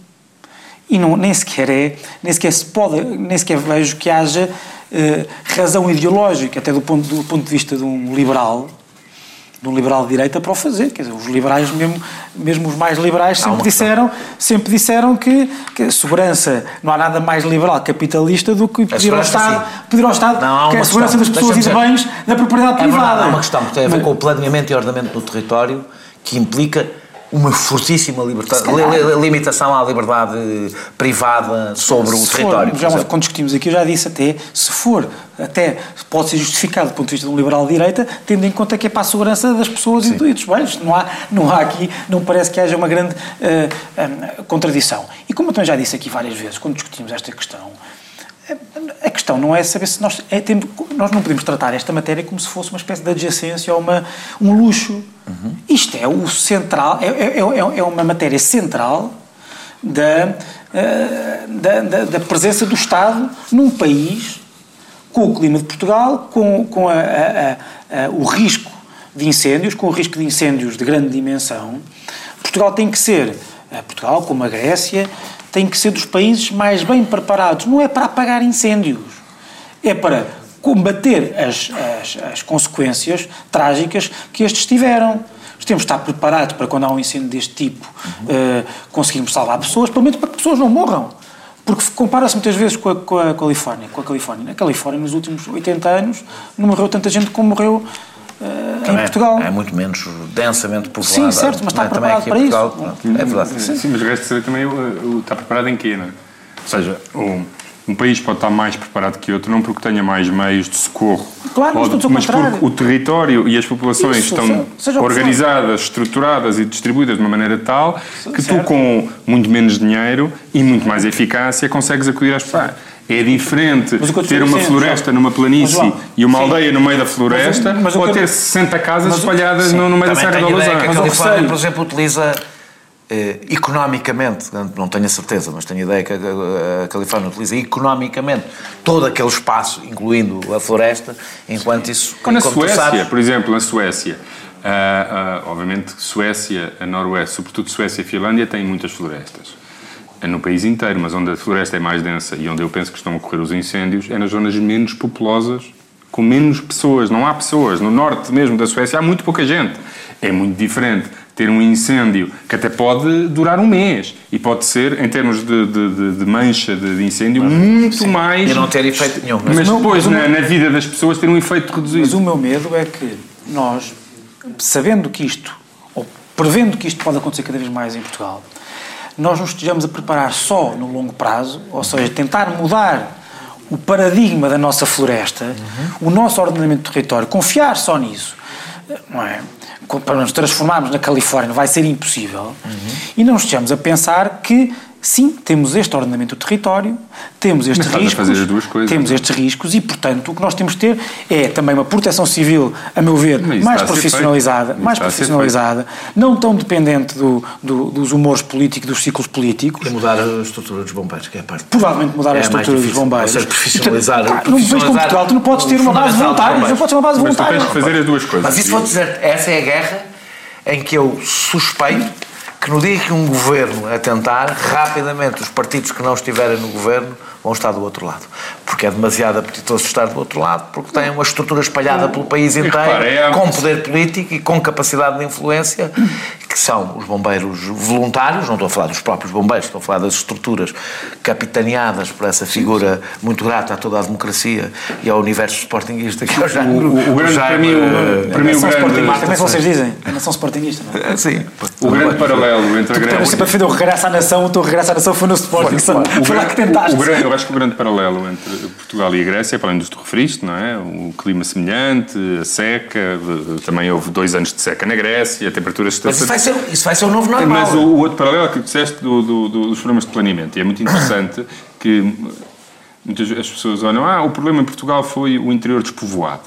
E não, nem sequer é, nem sequer se pode, nem sequer vejo que haja uh, razão ideológica, até do ponto, do ponto de vista de um liberal, de um liberal de direita para o fazer. Quer dizer, os liberais, mesmo, mesmo os mais liberais, sempre disseram, sempre disseram que, que segurança, não há nada mais liberal capitalista do que pedir ao Estado, pedir ao Estado não, que a segurança questão, das pessoas e de bens da propriedade é privada. Verdade, há uma questão que tem a ver com o planeamento e ordenamento do território que implica uma fortíssima limitação à liberdade privada sobre se o território. já, quando discutimos aqui, eu já disse até, se for, até pode ser justificado do ponto de vista de um liberal de direita, tendo em conta que é para a segurança das pessoas Sim. e dos bens. Não há, não há aqui, não parece que haja uma grande uh, uh, contradição. E como eu também já disse aqui várias vezes, quando discutimos esta questão, a questão não é saber se nós. É, temos, nós não podemos tratar esta matéria como se fosse uma espécie de adjacência ou uma, um luxo. Uhum. Isto é o central, é, é, é, é uma matéria central da, eh, da, da, da, presença do Estado num país com o clima de Portugal, com, com a, a, a, o risco de incêndios, com o risco de incêndios de grande dimensão. Portugal tem que ser, eh, Portugal como a Grécia, tem que ser dos países mais bem preparados. Não é para apagar incêndios, é para combater as, as, as consequências trágicas que estes tiveram. Temos de estar preparados para quando há um incêndio deste tipo uhum. uh, conseguirmos salvar pessoas, pelo menos para que pessoas não morram. Porque compara-se muitas vezes com a, com a, Califórnia. Com a Califórnia. Na Califórnia, nos últimos 80 anos, não morreu tanta gente como morreu em Portugal. É muito menos densamente povoado. Sim, certo, mas está preparado para Portugal, isso. é verdade. Sim, sim mas o resto também uh, está preparado em quê, não é? Ou seja, um, um país pode estar mais preparado que outro, não porque tenha mais meios de socorro, claro, mas, pode, mas porque o território e as populações Isso, estão seja, organizadas, estruturadas e distribuídas de uma maneira tal que certo. tu, com muito menos dinheiro e muito mais eficácia, consegues acudir às pessoas. É diferente Mas o que eu te ter uma dizendo, floresta João. numa planície João, e uma sim. aldeia no meio da floresta, Mas- mas ou eu- ter 60 casas mas espalhadas sim. no, no meio da Serra da a a Lousã. Mas o Califórnia, por exemplo, utiliza eh, economicamente, não tenho a certeza, mas tenho a ideia que a, a Califórnia utiliza economicamente todo aquele espaço, incluindo a floresta, enquanto isso... Ou na como tu Suécia, sabes, por exemplo, na Suécia. ah, ah, obviamente, Suécia, a Noroeste, sobretudo Suécia e Finlândia, têm muitas florestas. É no país inteiro, mas onde a floresta é mais densa e onde eu penso que estão a ocorrer os incêndios é nas zonas menos populosas, com menos pessoas. Não há pessoas. No norte mesmo da Suécia há muito pouca gente. É muito diferente ter um incêndio que até pode durar um mês e pode ser, em termos de, de- de- de mancha de, de incêndio, muito mais. E não ter efeito nenhum. Mas, Mas não- depois, mas na, na vida das pessoas, ter um efeito reduzido. Mas o meu medo é que nós, sabendo que isto, ou prevendo que isto pode acontecer cada vez mais em Portugal, nós nos estejamos a preparar só no longo prazo, ou seja, tentar mudar o paradigma da nossa floresta, o nosso ordenamento do território, confiar só nisso, não é? Para nos transformarmos na Califórnia vai ser impossível. E não estejamos a pensar que sim, temos este ordenamento do território, temos estes Mas riscos, fazer as duas coisas, temos não é? estes riscos e, portanto, o que nós temos de ter é também uma proteção civil, a meu ver, Mas mais profissionalizada, mais profissionalizada, não tão dependente do, do- dos humores políticos, dos ciclos políticos. E mudar a estrutura dos bombeiros, que é a parte. Provavelmente mudar É a estrutura dos bombeiros. Ou seja, profissionalizar- claro, Não vejo como Portugal, tu não podes ter uma base voluntária, não podes ter uma base Mas tu voluntária. tens de fazer as duas coisas. Mas isso vou dizer, essa é a guerra em que eu suspeito que no dia que um governo atentar, rapidamente os partidos que não estiverem no governo vão estar do outro lado. Porque é demasiado apetitoso estar do outro lado, porque tem uma estrutura espalhada pelo país inteiro, é com poder político e com capacidade de influência, que são os bombeiros voluntários, não estou a falar dos próprios bombeiros, estou a falar das estruturas capitaneadas por essa figura muito grata a toda a democracia e ao universo sportinguista que eu já... O- o grande, para mim, o- para mim, o Nação grande- sportinguista, como é que vocês dizem? A nação sportinguista, não é? Sim. O grande paralelo entre a Tu grande... sempre a defender o regresso à nação, o teu regresso à nação foi no Sporting. Foi, O foi lá que grande- tentaste. o grande- eu acho que o grande paralelo entre Portugal e a Grécia, para além dos que tu referiste, não é? O clima semelhante, a seca, também houve dois anos de seca na Grécia, a temperatura está Mas isso vai ser, isso vai ser o novo normal. Mas o, o outro paralelo que disseste do, do- do- dos problemas de planeamento, e é muito interessante que muitas as pessoas olham, ah, o problema em Portugal foi o interior despovoado.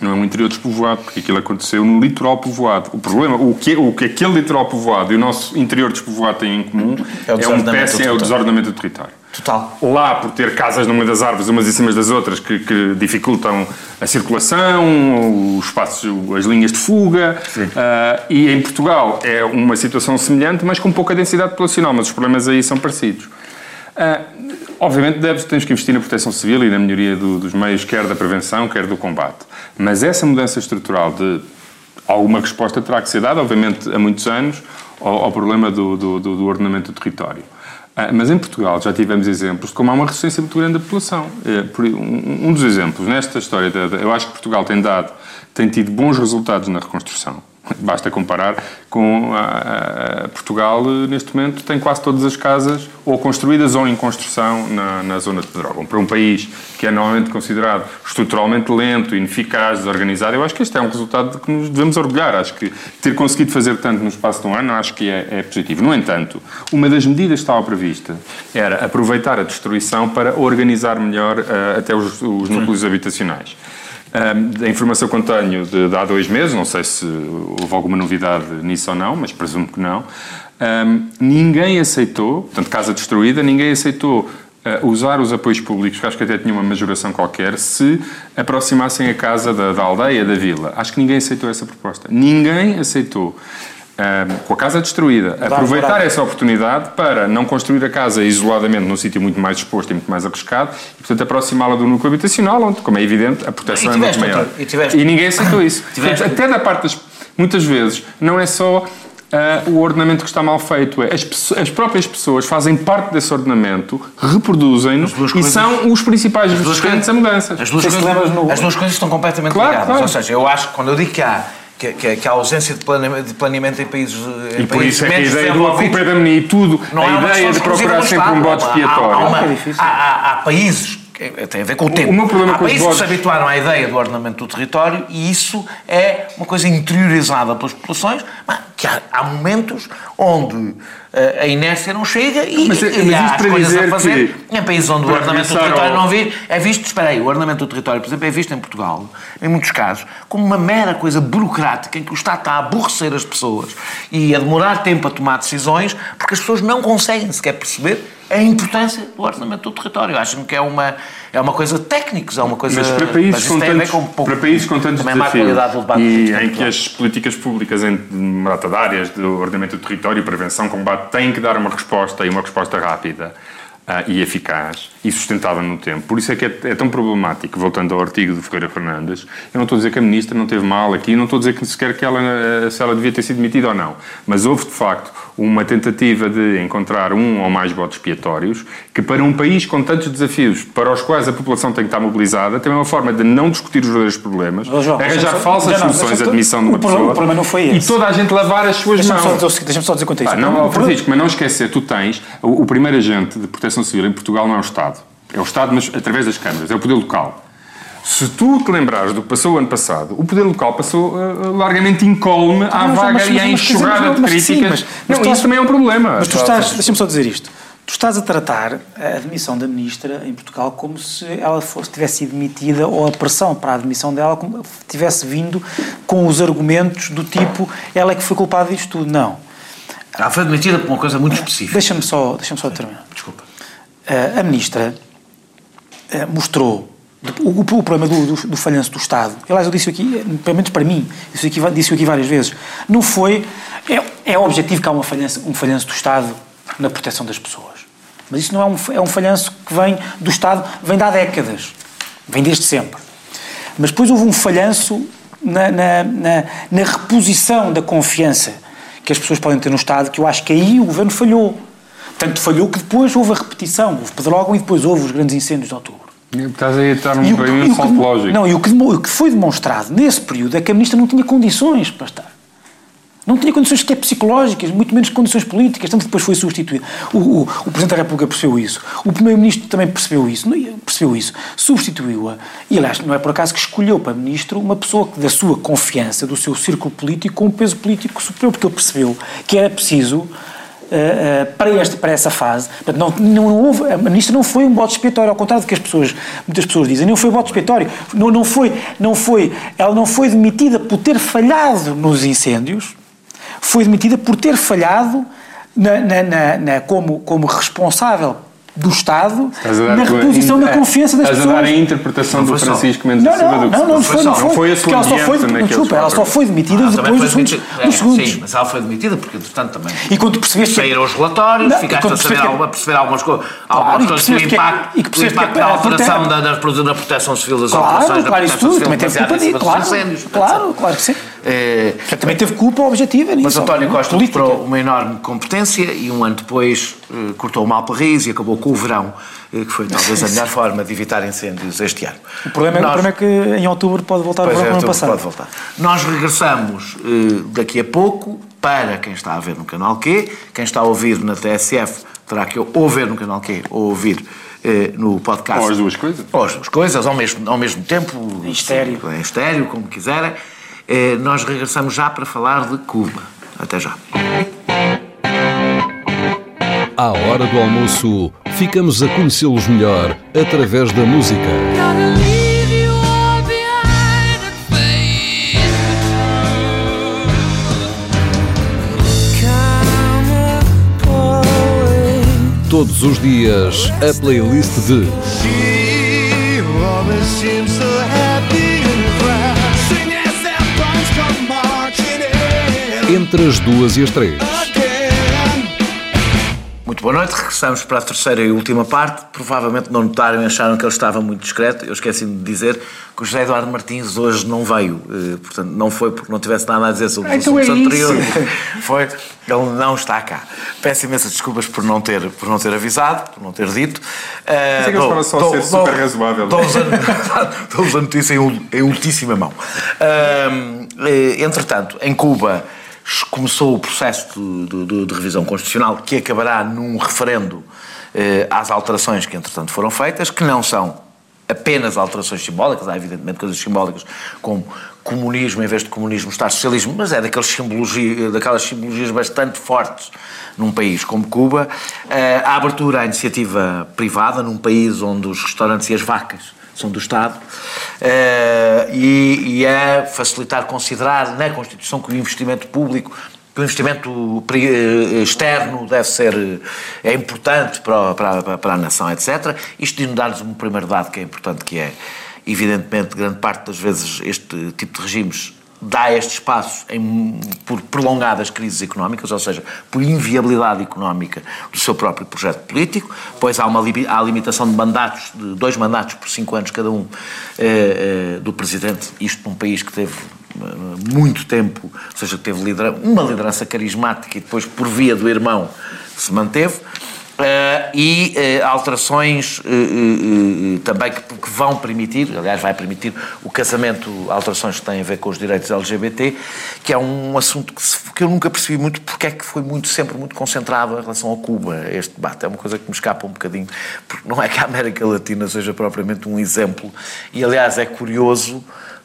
Não é um interior despovoado, porque aquilo aconteceu no litoral povoado. O problema, o que, o que aquele litoral povoado e o nosso interior despovoado têm em comum É é, o um desordenamento do péssimo, é o desordenamento do território. Total. Lá, por ter casas meio das árvores, umas em cima das outras, que, que dificultam a circulação, os espaços, as linhas de fuga. Ah, e em Portugal é uma situação semelhante, mas com pouca densidade populacional, mas os problemas aí são parecidos. Ah, obviamente tens que investir na proteção civil e na melhoria do- dos meios, quer da prevenção, quer do combate. Mas essa mudança estrutural de alguma resposta terá que ser dada, obviamente, há muitos anos, ao, ao problema do- do- do ordenamento do território. Ah, mas em Portugal já tivemos exemplos de como há uma resistência muito grande da população. Por- um, dos exemplos nesta história, eu acho que Portugal tem dado, tem tido bons resultados na reconstrução. Basta comparar com a, a- Portugal, eh, neste momento, tem quase todas as casas ou construídas ou em construção na, na zona de Pedrógão. Para um país que é normalmente considerado estruturalmente lento, ineficaz, desorganizado, eu acho que este é um resultado de que nos devemos orgulhar. Acho que ter conseguido fazer tanto no espaço de um ano, acho que é, é positivo. No entanto, uma das medidas que estava prevista era aproveitar a destruição para organizar melhor eh, até os, os núcleos habitacionais. Da informação que eu tenho de, de há dois meses, não sei se houve alguma novidade nisso ou não, mas presumo que não, um, ninguém aceitou, portanto, casa destruída, ninguém aceitou uh, usar os apoios públicos, que acho que até tinha uma majoração qualquer, se aproximassem a casa da, da aldeia, da vila. Acho que ninguém aceitou essa proposta. Ninguém aceitou. Um, com a casa destruída, aproveitar essa oportunidade para não construir a casa isoladamente num sítio muito mais exposto e muito mais arriscado e, portanto, aproximá-la do núcleo habitacional, onde, como é evidente, a proteção E é muito maior. e tiveste- ninguém aceitou isso. Tiveste- Portanto, até da parte das. Muitas vezes, não é só. ah, o ordenamento que está mal feito é as, as próprias pessoas fazem parte desse ordenamento, reproduzem-no e coisas- são os principais resistentes a mudanças. As duas, coisas, as duas coisas estão completamente Claro, ligadas. claro. Ou seja, eu acho que quando eu digo que há, que, que, que há ausência de planeamento, de planeamento em países. Em E por países isso é que a ideia do a culpa é da menina e tudo, não a ideia de procurar sempre um há- expiatório. Há, uma- É há- há- há países. que Tem a ver com o tempo. o meu problema há com os países que se habituaram à ideia do ordenamento do território e isso é uma coisa interiorizada pelas populações, mas que há, há momentos onde a inércia não chega e, Mas é- e mas há as para coisas a fazer. que- Em países onde o ordenamento do território ao- não vir, é visto, espera aí, o ordenamento do território, por exemplo, é visto em Portugal, em muitos casos, como uma mera coisa burocrática em que o Estado está a aborrecer as pessoas e a demorar tempo a tomar decisões porque as pessoas não conseguem sequer perceber a importância do ordenamento do território. Acham que é uma, é uma coisa técnica, é uma coisa... Mas para países, mas com ver tantos, com pouco- para países com tantos também má desafios qualidade do debate e em que as políticas públicas em data de áreas do ordenamento do território, prevenção, combate, têm que dar uma resposta e uma resposta rápida ah, e eficaz e sustentável no tempo. Por isso é que é, é tão problemático, voltando ao artigo do Ferreira Fernandes, eu não estou a dizer que a ministra não teve mal aqui, não estou a dizer que sequer que ela, eh, se ela devia ter sido demitida ou não, mas houve de facto uma tentativa de encontrar um ou mais votos expiatórios que para um país com tantos desafios para os quais a população tem que estar mobilizada, tem uma forma de não discutir os verdadeiros problemas, João, arranjar falsas não, soluções deixa-me- admissão de uma problema- pessoa problema não foi e esse. toda a gente lavar as suas Deixa-me só, mãos. deixa-me só dizer quanto a isso. Pá, não, Francisco, mas não esquecer, tu tens o, o primeiro agente de proteção civil em Portugal não é o Estado. É o Estado, mas através das câmaras, é o poder local. Se tu te lembrares do que passou o ano passado, o poder local passou uh, largamente incólume à Não, vaga mas- e à mas- mas- enxurrada mas- de mas sim, críticas. mas- mas não, tu- isso também é um problema. Mas tu estás, deixa-me só dizer isto. Tu estás a tratar a admissão da ministra em Portugal como se ela fosse, tivesse sido demitida ou a pressão para a admissão dela como tivesse vindo com os argumentos do tipo ela é que foi culpada disto tudo. Não. Ela foi demitida por uma coisa muito específica. Deixa-me só, deixa só terminar. Desculpa. A ministra eh, mostrou o, o- o problema do, do, do falhanço do Estado. Aliás, eu disse aqui, eh, pelo menos para mim, disse aqui, disse aqui várias vezes, não foi. É, é objetivo que há uma falhança, um falhanço do Estado na proteção das pessoas. Mas isso não é um, é um falhanço que vem do Estado, vem de há décadas, vem desde sempre. Mas depois houve um falhanço na, na, na, na reposição da confiança que as pessoas podem ter no Estado, que eu acho que aí o governo falhou. Tanto falhou que depois houve a repetição, houve Pedrógão e depois houve os grandes incêndios de outubro. Estás aí a estar um o que- bocadinho e o um salto que- lógico. Não, e o que, o que foi demonstrado nesse período é que a ministra não tinha condições para estar. Não tinha condições sequer psicológicas, muito menos condições políticas, tanto que depois foi substituído. O, o, o Presidente da República percebeu isso, o Primeiro-Ministro também percebeu isso, não- percebeu isso, substituiu-a. E, aliás, não é por acaso que escolheu para Ministro uma pessoa que, da sua confiança, do seu círculo político, com um peso político superior, porque ele percebeu que era preciso para, este, para essa fase. Portanto, não, não, não houve, a ministra não foi um voto expiatório, ao contrário do que as pessoas, muitas pessoas dizem, não foi um voto expiatório. Não, não foi, não foi, ela não foi demitida por ter falhado nos incêndios, foi demitida por ter falhado na, na, na- como, como responsável do Estado na reposição da é, confiança das Estás a dar pessoas. a interpretação Não do. Francisco Mendes Não, da Silva não, do que não, não se foi, não foi. foi a porque sua ela só foi, desculpa, ela só foi demitida Ela depois também dos foi segundos. É, segundos. Sim, mas ela foi demitida porque, entretanto, também E quando percebeste saíram os relatórios, Não, ficaste a saber, a perceber algumas coisas, Claro, algumas e coisas do que- impacto, e que do percebeste impacto da a alteração da, da, da proteção civil das Claro, da claro, isso proteção civil também teve culpa disso, claro, claro, claro que sim. Portanto, também teve culpa objetiva nisso. Mas António não, Costa política. mostrou uma enorme competência e um ano depois eh, cortou o mal para raiz e acabou com o verão, eh, que foi talvez a melhor forma de evitar incêndios este ano. O problema, é- o Nós- problema é que em outubro pode voltar Pois ao é, ano passado. pode voltar. Nós regressamos eh, daqui a pouco para quem está a ver no canal Q, quem está a ouvir na TSF terá que ou ver no canal Q ou ouvir no podcast. Ou as duas coisas. Ou as duas coisas, ao mesmo, ao mesmo tempo. Em estéreo. Em estéreo, como quiserem. Eh, nós regressamos já para falar de Cuba. Até já. À hora do almoço, ficamos a conhecê-los melhor através da música. Todos os dias, a playlist de Entre as duas e as três. Muito boa noite, regressamos para a terceira e última parte. Provavelmente não notaram e acharam que ele estava muito discreto. Eu esqueci-me de dizer que o José Eduardo Martins hoje não veio. Eh, Portanto, não foi porque não tivesse nada a dizer sobre os Então é assuntos isso. anteriores. Foi, ele não está cá. Peço imensas desculpas por não ter, por não ter avisado, por não ter dito. Eh, Mas é que eles foram só ser super razoável. Dou-vos a, dou-vos a notícia em, em ultíssima mão. Eh, entretanto, em Cuba começou o processo de, de- de- revisão constitucional que acabará num referendo eh, às alterações que, entretanto, foram feitas, que não são apenas alterações simbólicas, há evidentemente coisas simbólicas como comunismo em vez de comunismo, Estado socialismo, mas é daqueles simbologia, daquelas simbologias bastante fortes num país como Cuba. Eh, a abertura à iniciativa privada, num país onde os restaurantes e as vacas são do Estado, eh, e, e a facilitar, considerar na Constituição que o investimento público que o investimento eh, externo deve ser eh, é importante para, para, para a nação, etc. Isto de dar-nos um primeiro dado que é importante, que é, evidentemente, grande parte das vezes este tipo de regimes dá este espaço em, por prolongadas crises económicas, ou seja, por inviabilidade económica do seu próprio projeto político, pois há uma há a limitação de mandatos, de dois mandatos por cinco anos cada um eh, eh, do Presidente, isto num país que teve eh, muito tempo, ou seja, teve uma liderança carismática e depois, por via do irmão, se manteve. Eh, e eh, alterações eh, também que, que vão permitir, aliás, vai permitir o casamento, alterações que têm a ver com os direitos LGBT, que é um assunto que, se- que eu nunca percebi muito porque é que foi muito, sempre muito concentrado em relação a Cuba, este debate. É uma coisa que me escapa um bocadinho, porque não é que a América Latina seja propriamente um exemplo, e aliás é curioso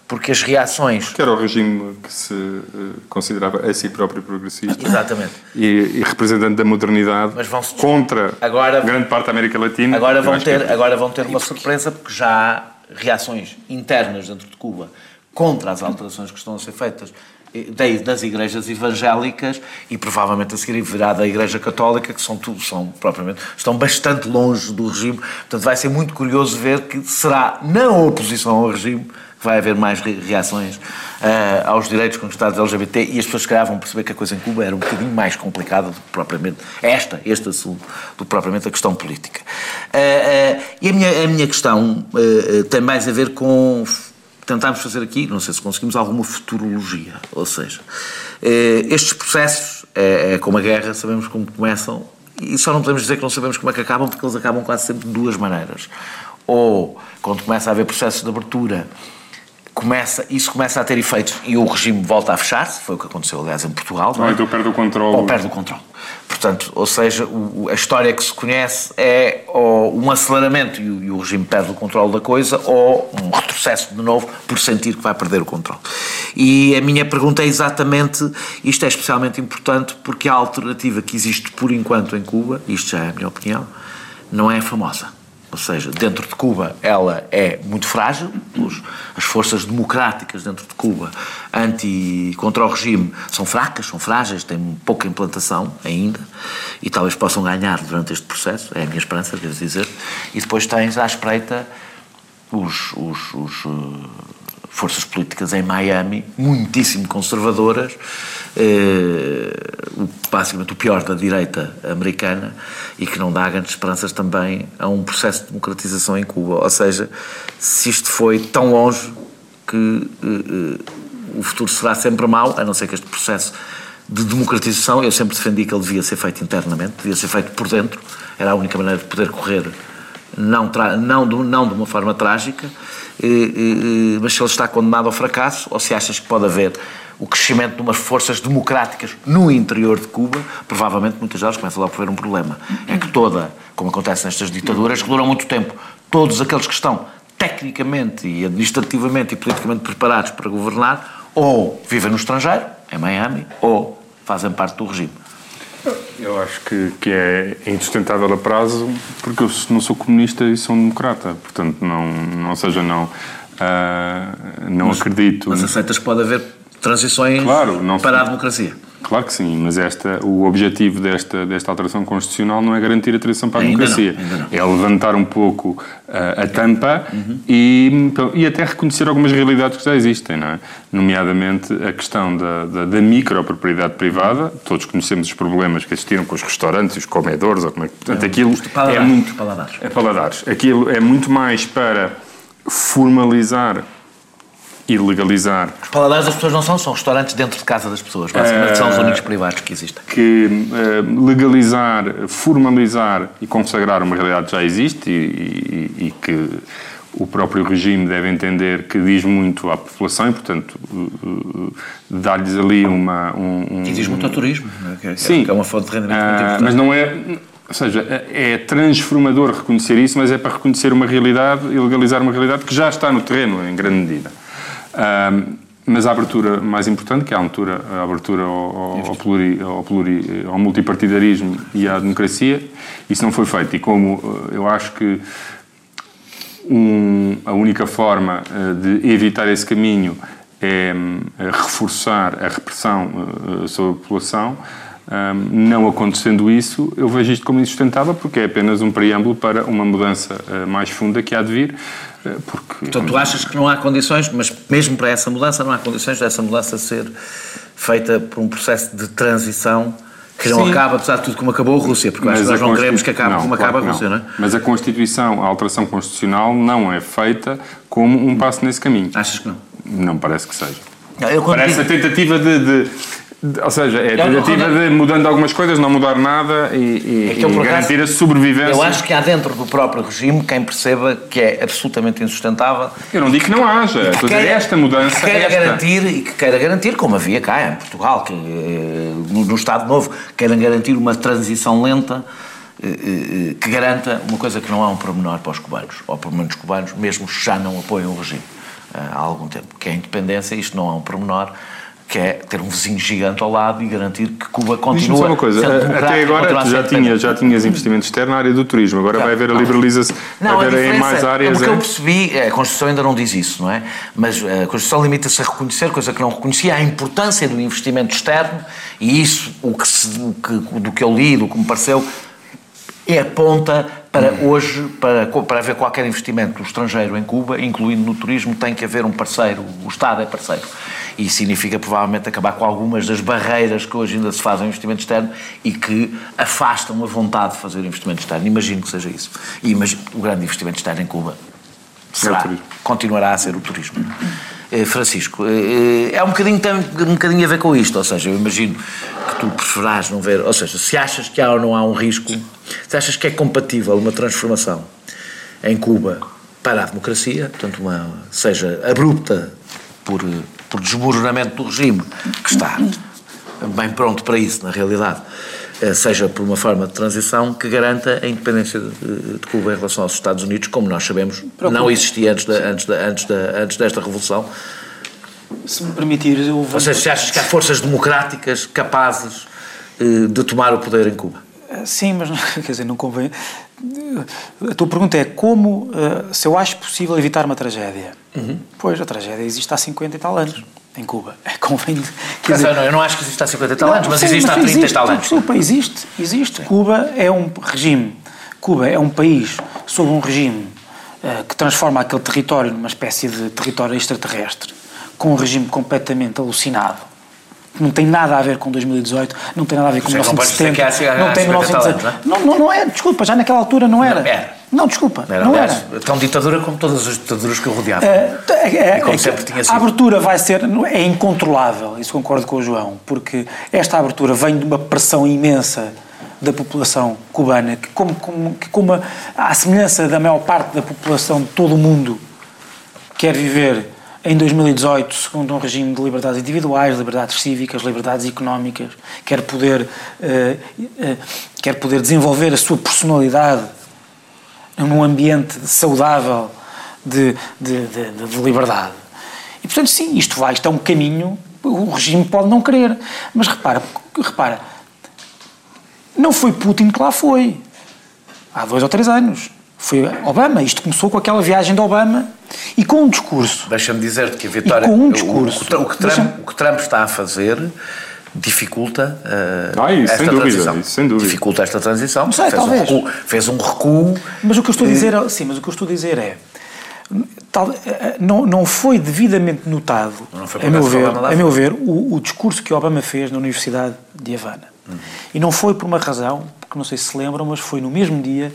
porque as reações. Que era o regime que se eh, considerava a si próprio progressista. Exatamente. E, e representante da modernidade Mas vão-se- contra Agora- grande parte da América Latina. Agora vão acho que ter, é- agora vão ter uma surpresa porque já há reações internas dentro de Cuba contra as alterações que estão a ser feitas eh, da- das igrejas evangélicas e provavelmente a seguir virá da igreja católica que são tudo são propriamente estão bastante longe do regime portanto vai ser muito curioso ver que será na oposição ao regime vai haver mais re- reações eh, aos direitos conquistados LGBT e as pessoas se calhar vão perceber que a coisa em Cuba era um bocadinho mais complicada do que propriamente esta, este assunto, do que propriamente a questão política. Eh, eh, e a minha, a minha questão tem mais a ver com tentarmos fazer aqui, não sei se conseguimos, alguma futurologia, ou seja, estes processos, é como a guerra, sabemos como começam e só não podemos dizer que não sabemos como é que acabam porque eles acabam quase sempre de duas maneiras. Ou quando começa a haver processos de abertura começa, isso começa a ter efeitos e o regime volta a fechar-se, foi o que aconteceu, aliás, em Portugal. não Ou é? então perde o controle. Ou perde o controle. Portanto, ou seja, o- a história que se conhece é ou um aceleramento e o, e o regime perde o controle da coisa ou um retrocesso de novo por sentir que vai perder o controle. E a minha pergunta é exatamente, isto é especialmente importante porque a alternativa que existe por enquanto em Cuba, isto já é a minha opinião, não é famosa. Ou seja, dentro de Cuba ela é muito frágil, as forças democráticas dentro de Cuba anti, contra o regime são fracas, são frágeis, têm pouca implantação ainda e talvez possam ganhar durante este processo, é a minha esperança, devo dizer. E depois tens à espreita os, os- os, eh, forças políticas em Miami, muitíssimo conservadoras, eh, basicamente o pior da direita americana, e que não dá grandes esperanças também a um processo de democratização em Cuba. Ou seja, se isto foi tão longe que eh, eh, o futuro será sempre mau, a não ser que este processo de democratização, eu sempre defendi que ele devia ser feito internamente, devia ser feito por dentro, era a única maneira de poder correr não, não, de, não de uma forma trágica, mas se ele está condenado ao fracasso, ou se achas que pode haver o crescimento de umas forças democráticas no interior de Cuba, provavelmente muitas delas começam logo a haver um problema. É que toda, como acontece nestas ditaduras, que duram muito tempo, todos aqueles que estão tecnicamente e administrativamente e politicamente preparados para governar, ou vivem no estrangeiro, em Miami, ou fazem parte do regime. Eu acho que, que é insustentável a prazo, porque eu não sou comunista e sou um democrata. Portanto, não, não seja, não, ah, não acredito. Mas aceitas que pode haver transições Claro, para a democracia. Claro que sim, mas esta, o objetivo desta, desta alteração constitucional não é garantir a transição para a Ainda democracia. não, não. É levantar um pouco ah, a tampa e, e até reconhecer algumas realidades que já existem, não é? Nomeadamente a questão da, da, da micropropriedade privada. Todos conhecemos os problemas que existiram com os restaurantes os comedores. Ou como é, que- portanto, aquilo paladares, é muito... paladares. É paladares. Aquilo é muito mais para formalizar e legalizar Os paladares das pessoas não são, são restaurantes dentro de casa das pessoas. Basicamente são os únicos privados que existem. que eh, legalizar, formalizar e consagrar uma realidade que já existe e, e- e que o próprio regime deve entender que diz muito à população e, portanto, eh, eh, dar-lhes ali uma... Um, um- E diz muito ao turismo, é? que, é, Sim. que é uma fonte de rendimento muito Ah, importante. mas não é... Ou seja, é é transformador reconhecer isso, mas é para reconhecer uma realidade e legalizar uma realidade que já está no terreno, em grande medida. Ah, Mas a abertura mais importante, que é a abertura, a abertura ao, ao, pluri, ao, pluri, ao multipartidarismo e à democracia, isso não foi feito. E como eh, eu acho que um, a única forma eh, de evitar esse caminho é eh, reforçar a repressão sobre a população, não acontecendo isso, eu vejo isto como insustentável porque é apenas um preâmbulo para uma mudança mais funda que há de vir. Porque... Portanto, tu achas que não há condições, mas mesmo para essa mudança, não há condições dessa mudança ser feita por um processo de transição que não Sim. acaba, apesar de tudo, como acabou a Rússia, porque a nós não Constitu- queremos que acabe Não, como claro acaba a Rússia, não é? Mas a Constituição, a alteração constitucional, não é feita como um passo nesse caminho. Achas que não? Não parece que seja. Parece a digo- tentativa de. de- de- ou seja, é a tentativa de, mudando algumas coisas, não mudar nada e, e- É eu, e por acaso, garantir a sobrevivência. Eu acho que há dentro do próprio regime quem perceba que é absolutamente insustentável Eu não digo que não haja. que queira- esta mudança. que queira esta. garantir e que queira garantir, como havia cá em Portugal, que, eh, no, no Estado Novo, queiram garantir uma transição lenta eh, eh, que garanta uma coisa que não é um pormenor para os cubanos, ou pelo menos os cubanos, mesmo que já não apoiam o regime há algum tempo, que é a independência, isto não é um pormenor, que é ter um vizinho gigante ao lado e garantir que Cuba continua só uma coisa, a- democrática até agora a já, tinha, já tinhas investimento externo na área do turismo, agora vai haver a liberalização, Não, vai a haver em mais áreas. o que é? eu percebi, a Constituição ainda não diz isso, não é? Mas a Constituição limita-se a reconhecer, coisa que não reconhecia, a importância do investimento externo e isso, o que se- o que- do que eu li, do que me pareceu, é aponta para hoje, para, para haver qualquer investimento estrangeiro em Cuba, incluindo no turismo, tem que haver um parceiro, o Estado é parceiro. E significa provavelmente acabar com algumas das barreiras que hoje ainda se fazem ao investimento externo e que afastam a vontade de fazer investimento externo. Imagino que seja isso. E imagino, o grande investimento externo em Cuba será, turismo. continuará a ser o turismo. Eh, Francisco, eh, é um bocadinho, tem um bocadinho a ver com isto, ou seja, eu imagino que tu preferás não ver, ou seja, se achas que há ou não há um risco, se achas que é compatível uma transformação em Cuba para a democracia, portanto, uma, seja abrupta por, eh, por desmoronamento do regime, que está bem pronto para isso, na realidade, eh, seja por uma forma de transição que garanta a independência de, Cuba em relação aos Estados Unidos, como nós sabemos, não existia antes, da, antes, da, antes, da, antes desta revolução. Se me permitir, eu vou... Ou seja, se achas que há forças democráticas capazes eh, de tomar o poder em Cuba? Sim, mas quer dizer, não convém. A tua pergunta é como, eh, se eu acho possível evitar uma tragédia. Uhum. Pois, a tragédia existe há 50 e tal anos, em Cuba. É convém. Quer dizer, não, eu não acho que exista há 50 e tal Não, anos, mas existe há 30 e existe, tal anos. Desculpa, existe, existe. Cuba é um regime. Cuba é um país sob um regime eh, que transforma aquele território numa espécie de território extraterrestre, com um regime completamente alucinado. Não tem nada a ver com 2018, não tem nada a ver com não dizer 1970. que há- há não tem 50 tal 1970. Não, não, não é, desculpa, já naquela altura não era. Não, era. Não, desculpa, Era, não aliás, era. tão ditadura como todas as ditaduras que o rodeavam. É, é, E como é, sempre tinha sido. A abertura vai ser é incontrolável, isso concordo com o João, porque esta abertura vem de uma pressão imensa da população cubana, que como, como, que como a, à semelhança da maior parte da população de todo o mundo quer viver em 2018 segundo um regime de liberdades individuais, liberdades cívicas, liberdades económicas, quer poder, eh, eh, quer poder desenvolver a sua personalidade num ambiente saudável de, de, de, de- de liberdade. E, portanto, sim, isto vai, isto é um caminho, o regime pode não querer. Mas repara, repara, não foi Putin que lá foi. Há dois ou três anos. Foi Obama. Isto começou com aquela viagem de Obama e com um discurso. Deixa-me dizer-te que a vitória. E com um o- discurso. O, que- o que Trump, o que Trump está a fazer dificulta eh, Ah, isso, esta sem dúvida, transição. isso, sem dúvida. Dificulta esta transição. sei, fez, talvez. Um recuo, fez um recuo. Mas o que eu estou a dizer, é- sim, mas o que eu estou a dizer é, tal- eh, não, não foi devidamente notado, Não foi a meu ver, a meu ver, o, o discurso que Obama fez na Universidade de Havana. E não foi por uma razão, porque não sei se se lembram, mas foi no mesmo dia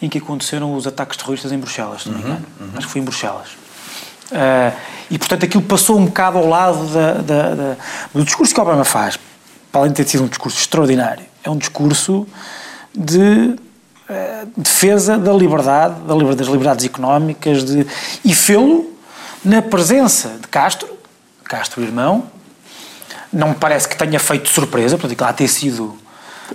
em que aconteceram os ataques terroristas em Bruxelas, se não me engano. Acho que foi em Bruxelas. Ah, e, portanto, aquilo passou um bocado ao lado da, da- da- do discurso que Obama faz, para além de ter sido um discurso extraordinário, é um discurso de eh, defesa da liberdade, da liber- das liberdades económicas, de, e fê-lo na presença de Castro, Castro irmão, não me parece que tenha feito surpresa, portanto, lá ter sido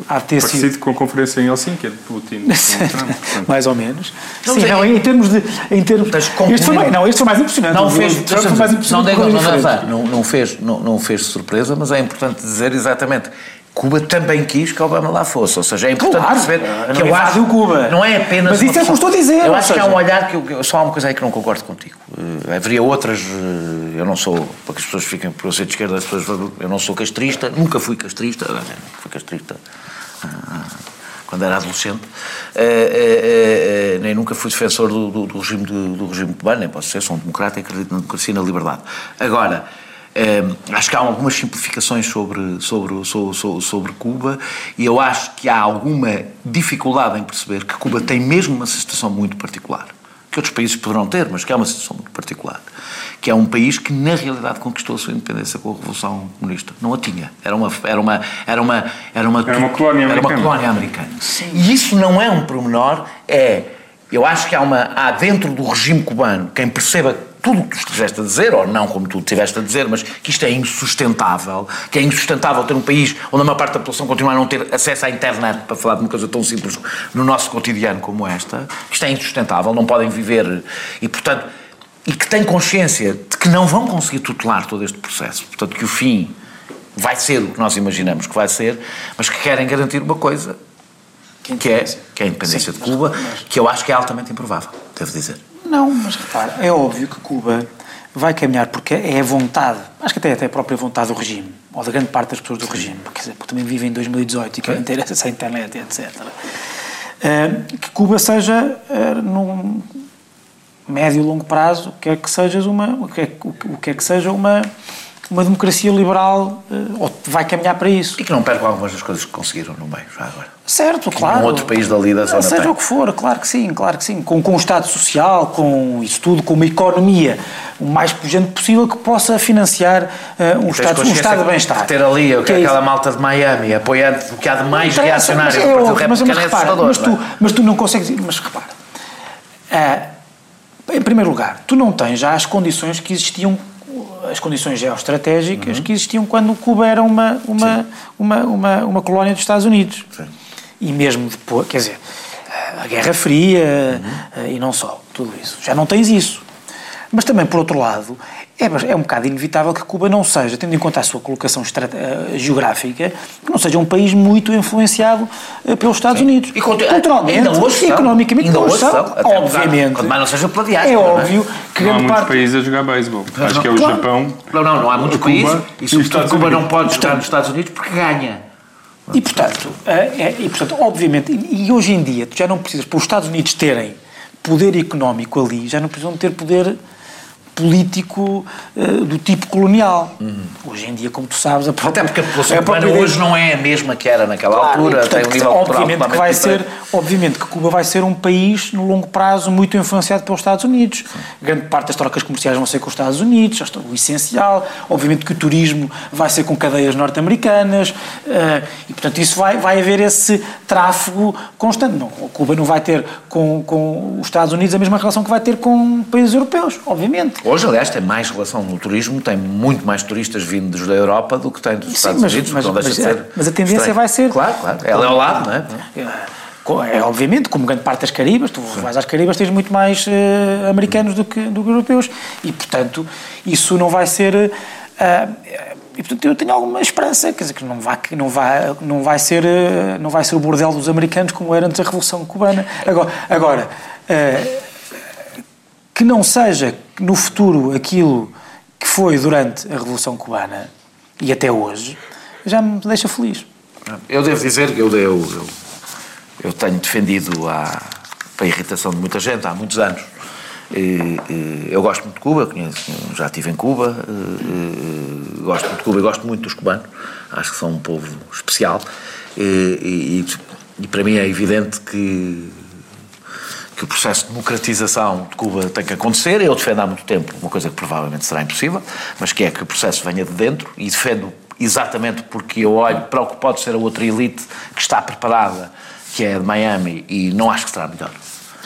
há de ter sido. Parecido com a conferência em Helsinki, de Putin Trump. portanto. mais ou menos. Não, Sim, mas é- não, em termos de. Em termos, este foi mais, não, este foi mais impressionante. Não fez, do Trump foi mais não, impressionante. não, não, não, não fez, não, não fez surpresa, mas é importante dizer exatamente. Cuba também quis que Obama lá fosse, ou seja, é importante Claro, perceber não que eu acho invadiu Cuba. não é apenas Mas isso é o que eu estou a dizer, Eu acho que há seja- um olhar que, eu- só há uma coisa aí que não concordo contigo. Eh, haveria outras, eh, eu não sou, para que as pessoas fiquem por eu ser de esquerda, as pessoas, eu não sou castrista, nunca fui castrista, fui castrista quando era adolescente, eh, eh, eh, nem nunca fui defensor do, do- do regime do, do regime cubano, nem posso ser, sou um democrata e acredito na democracia e na liberdade. Agora, eh, acho que há algumas simplificações sobre, sobre, sobre, sobre Cuba e eu acho que há alguma dificuldade em perceber que Cuba tem mesmo uma situação muito particular que outros países poderão ter, mas que é uma situação muito particular, que é um país que na realidade conquistou a sua independência com a Revolução Comunista. Não a tinha. Era uma era uma era uma era uma, Era uma colónia era uma americana. colónia americana. E isso não é um pormenor, é eu acho que há uma há dentro do regime cubano quem perceba tudo o que tu estiveste a dizer, ou não como tu estiveste a dizer, mas que isto é insustentável, que é insustentável ter um país onde a maior parte da população continua a não ter acesso à internet, para falar de uma coisa tão simples no nosso cotidiano como esta, que isto é insustentável, não podem viver, e portanto, e que têm consciência de que não vão conseguir tutelar todo este processo, portanto que o fim vai ser o que nós imaginamos que vai ser, mas que querem garantir uma coisa, que é, que é a independência de Cuba, que eu acho que é altamente improvável, devo dizer. Não, mas repara, é óbvio que Cuba vai caminhar porque é a vontade, acho que até, até a própria vontade do regime, ou da grande parte das pessoas do regime, dizer, porque também vivem em 2018 e querem ter acesso à internet, etc. eh, que Cuba seja, eh, num médio e longo prazo, quer que sejas uma, o que é o que- o que é que seja uma, uma democracia liberal, eh, vai caminhar para isso. E que não percam algumas das coisas que conseguiram no meio, já agora. Certo, claro. num outro país dali da Não, zona Seja tem. o que for, claro que sim, claro que sim. Com, com o Estado Social, com isso tudo, com uma economia o mais pujante possível que possa financiar eh, um, estado, um estado de que bem-estar. Ter ali Que é aquela isso. malta de Miami apoiante do que há de mais reacionário mas é Partido mas, é repara, assustador. mas tu, não mas tu não consegues. Mas repara, ah, em primeiro lugar, tu não tens já as condições que existiam, as condições geoestratégicas Uhum. que existiam quando Cuba era uma, uma, uma, uma, uma colónia dos Estados Unidos. Sim. E mesmo depois, quer dizer, a Guerra Fria Uhum. e não só, tudo isso. Já não tens isso. Mas também, por outro lado, é, é um bocado inevitável que Cuba não seja, tendo em conta a sua colocação eh, geográfica, que não seja um país muito influenciado eh, pelos Estados Unidos. E culturalmente, ainda hoje economicamente, Ainda hoje são, são, obviamente. quanto mais não seja pela diáspora, É não é? óbvio que Não há muitos parte... países a jogar beisebol. Acho que é o Claro. Japão. Não, não, não há muitos Cuba países e sobretudo Cuba não Unidos. pode jogar nos Estados Unidos porque ganha. E portanto, eh, é- e, portanto obviamente, e, e hoje em dia, tu já não precisas, para os Estados Unidos terem poder económico ali, já não precisam ter poder político eh, do tipo colonial. Hoje em dia, como tu sabes, a própria, Até porque a população a própria hoje não é a mesma que era naquela Claro, altura, e, portanto, tem um nível obviamente que vai ser, obviamente que Cuba vai ser um país no longo prazo muito influenciado pelos Estados Unidos. Grande parte das trocas comerciais vão ser com os Estados Unidos, o essencial. Obviamente que o turismo vai ser com cadeias norte-americanas eh, e portanto isso vai vai haver esse tráfego constante. Não, Cuba não vai ter com, com os Estados Unidos a mesma relação que vai ter com países europeus, obviamente. Hoje, aliás, tem mais relação no turismo, tem muito mais turistas vindos da Europa do que tem dos Sim, Estados mas- Unidos, mas- não deixa mas de é- ser mas a tendência estranho. vai ser- Claro, claro. Ela é ao lado, não é? É, é, obviamente, como grande parte das Caribas, tu vais às Caribas, tens muito mais eh, americanos do que, do que europeus. E, portanto, isso não vai ser. eh, e, portanto, eu tenho alguma esperança, quer dizer, que não vai, não vai, não vai, ser, não vai ser o bordel dos americanos como era antes da Revolução Cubana. Agora, agora eh, que não seja no futuro aquilo que foi durante a Revolução Cubana e até hoje, já me deixa feliz. Eu devo dizer que eu, eu, eu, eu tenho defendido a, a irritação de muita gente há muitos anos. E, e, eu gosto muito de Cuba, conheço, já estive em Cuba, e, gosto muito de Cuba e gosto muito dos cubanos, acho que são um povo especial. E para mim é evidente que, que o processo de democratização de Cuba tem que acontecer. Eu defendo há muito tempo uma coisa que provavelmente será impossível, mas que é que o processo venha de dentro e defendo exatamente porque eu olho para o que pode ser a outra elite que está preparada, que é de Miami, e não acho que será melhor.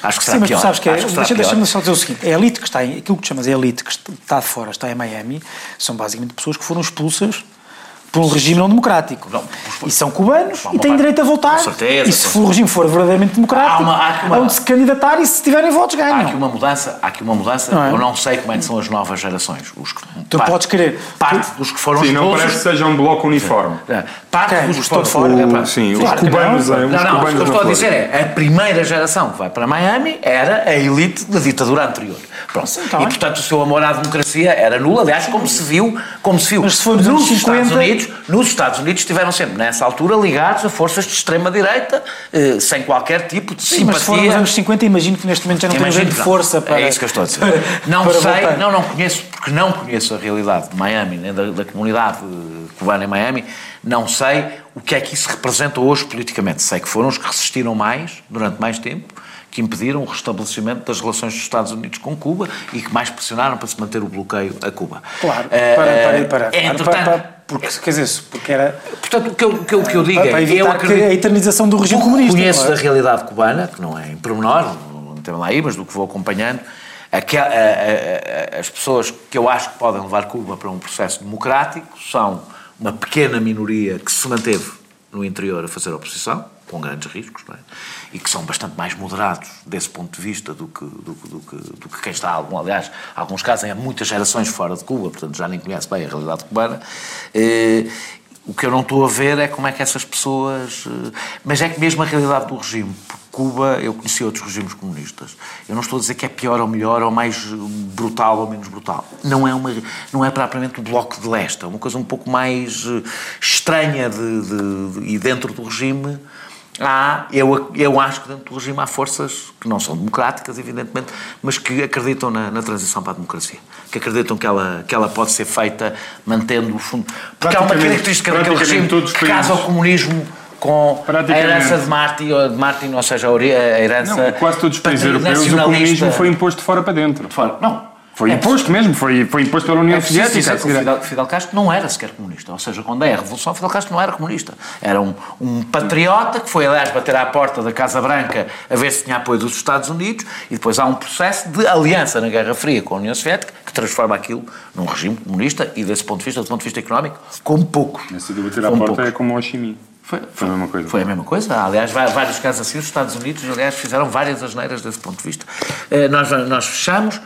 Acho que será Sim, mas pior. sabes que é, será deixa, deixa-me só dizer o seguinte: a elite que está em, aquilo que chamas a elite que está de fora, está em Miami, são basicamente pessoas que foram expulsas por um regime não democrático. Não, e são cubanos Há e têm parte- direito a votar. com certeza, e se o regime for verdadeiramente democrático, Há uma- há uma- onde se candidatar e se tiverem votos Há aqui ganham. uma mudança, há aqui uma mudança. Não é? Eu não sei como é que são as novas gerações. Os que, Tu podes querer. Parte dos que foram Sim, não parece que seja um bloco uniforme. É, Parte Quem? dos Os que foram de fora? É, pá, sim, os claro que cubanos, não. é, os não, não, cubanos o que eu estou a dizer é a primeira geração que vai para Miami era a elite da ditadura anterior. Pronto. tá e portanto o seu amor à democracia era nulo, aliás, como se viu, como se viu. Mas se for nos Estados 50 Nos Estados Unidos estiveram sempre nessa altura ligados a forças de extrema direita, eh, sem qualquer tipo de Sim, mas se for nos simpatia. anos 50, imagino que neste momento já não tem grande força para. É isso que eu estou a dizer. para- não para sei, não, não conheço, porque não conheço a realidade de Miami, nem da, da comunidade eh, cubana em Miami, não sei o que é que isso representa hoje politicamente. Sei que foram os que resistiram mais, durante mais tempo, que impediram o restabelecimento das relações dos Estados Unidos com Cuba e que mais pressionaram para se manter o bloqueio a Cuba. Claro, Eh, para, para, para, para, entretanto, para, para, porque, quer dizer, porque era portanto, o que eu, o que eu, o que eu digo para, para é, eu acredito... a eternização do regime comunista. conheço não é? da realidade cubana, que não é em pormenor, não tem lá aí, mas do que vou acompanhando, aquel- a- a- a- as pessoas que eu acho que podem levar Cuba para um processo democrático são uma pequena minoria que se manteve no interior a fazer oposição, com grandes riscos, não é? E que são bastante mais moderados desse ponto de vista do que, do, do que, do que quem está, algum, aliás, alguns casos, há muitas gerações fora de Cuba, portanto já nem conhece bem a realidade cubana. Eh, o que eu não estou a ver é como é que essas pessoas. eh, Mas é que mesmo a realidade do regime. Porque Cuba, eu conheci outros regimes comunistas. Eu não estou a dizer que é pior ou melhor, ou mais eh, brutal ou menos brutal. Não é, uma, não é propriamente o bloco de leste. É uma coisa um pouco mais eh, estranha de, de- de- e dentro do regime. Há, eu, eu acho que dentro do regime há forças que não são democráticas, evidentemente, mas que acreditam na, na transição para a democracia. Que acreditam que ela, que ela pode ser feita mantendo o fundo. Porque há uma característica daquele regime que casa ao comunismo com a herança de Martin, ou, de Martin, ou seja, a herança. Não, quase todos os países europeus o comunismo foi imposto de fora para dentro. Fora. Não. Foi É imposto mesmo, foi, foi imposto pela União É Soviética. dizer. Fidel, Fidel Castro não era sequer comunista. Ou seja, quando é a Revolução, Fidel Castro não era comunista. Era um, um patriota que foi, aliás, bater à porta da Casa Branca a ver se tinha apoio dos Estados Unidos e depois há um processo de aliança na Guerra Fria com a União Soviética que transforma aquilo num regime comunista e, desse ponto de vista, do ponto de vista económico, como poucos. Esse de bater à porta poucos. é como o Ho Chi Minh. Foi, Foi a mesma coisa. Foi a mesma coisa. Aliás, vários casos assim, os Estados Unidos, aliás, fizeram várias asneiras desse ponto de vista. Eh, Nós, nós fechamos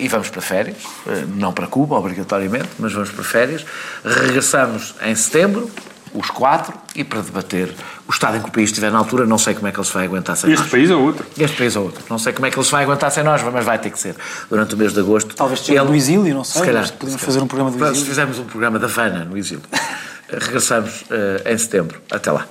e vamos para férias, eh, não para Cuba, obrigatoriamente, mas vamos para férias. Regressamos em setembro, os quatro, e para debater o estado em que o país estiver na altura, não sei como é que ele se vai aguentar sem Este nós. país ou outro. Este país ou outro. Não sei como é que ele se vai aguentar sem nós, mas vai ter que ser durante o mês de agosto. Talvez seja Ele- do exílio, não sei, Se calhar, podemos se fazer um programa do exílio. Fizemos um programa da Havana no exílio. Regressamos eh, em setembro. Até lá.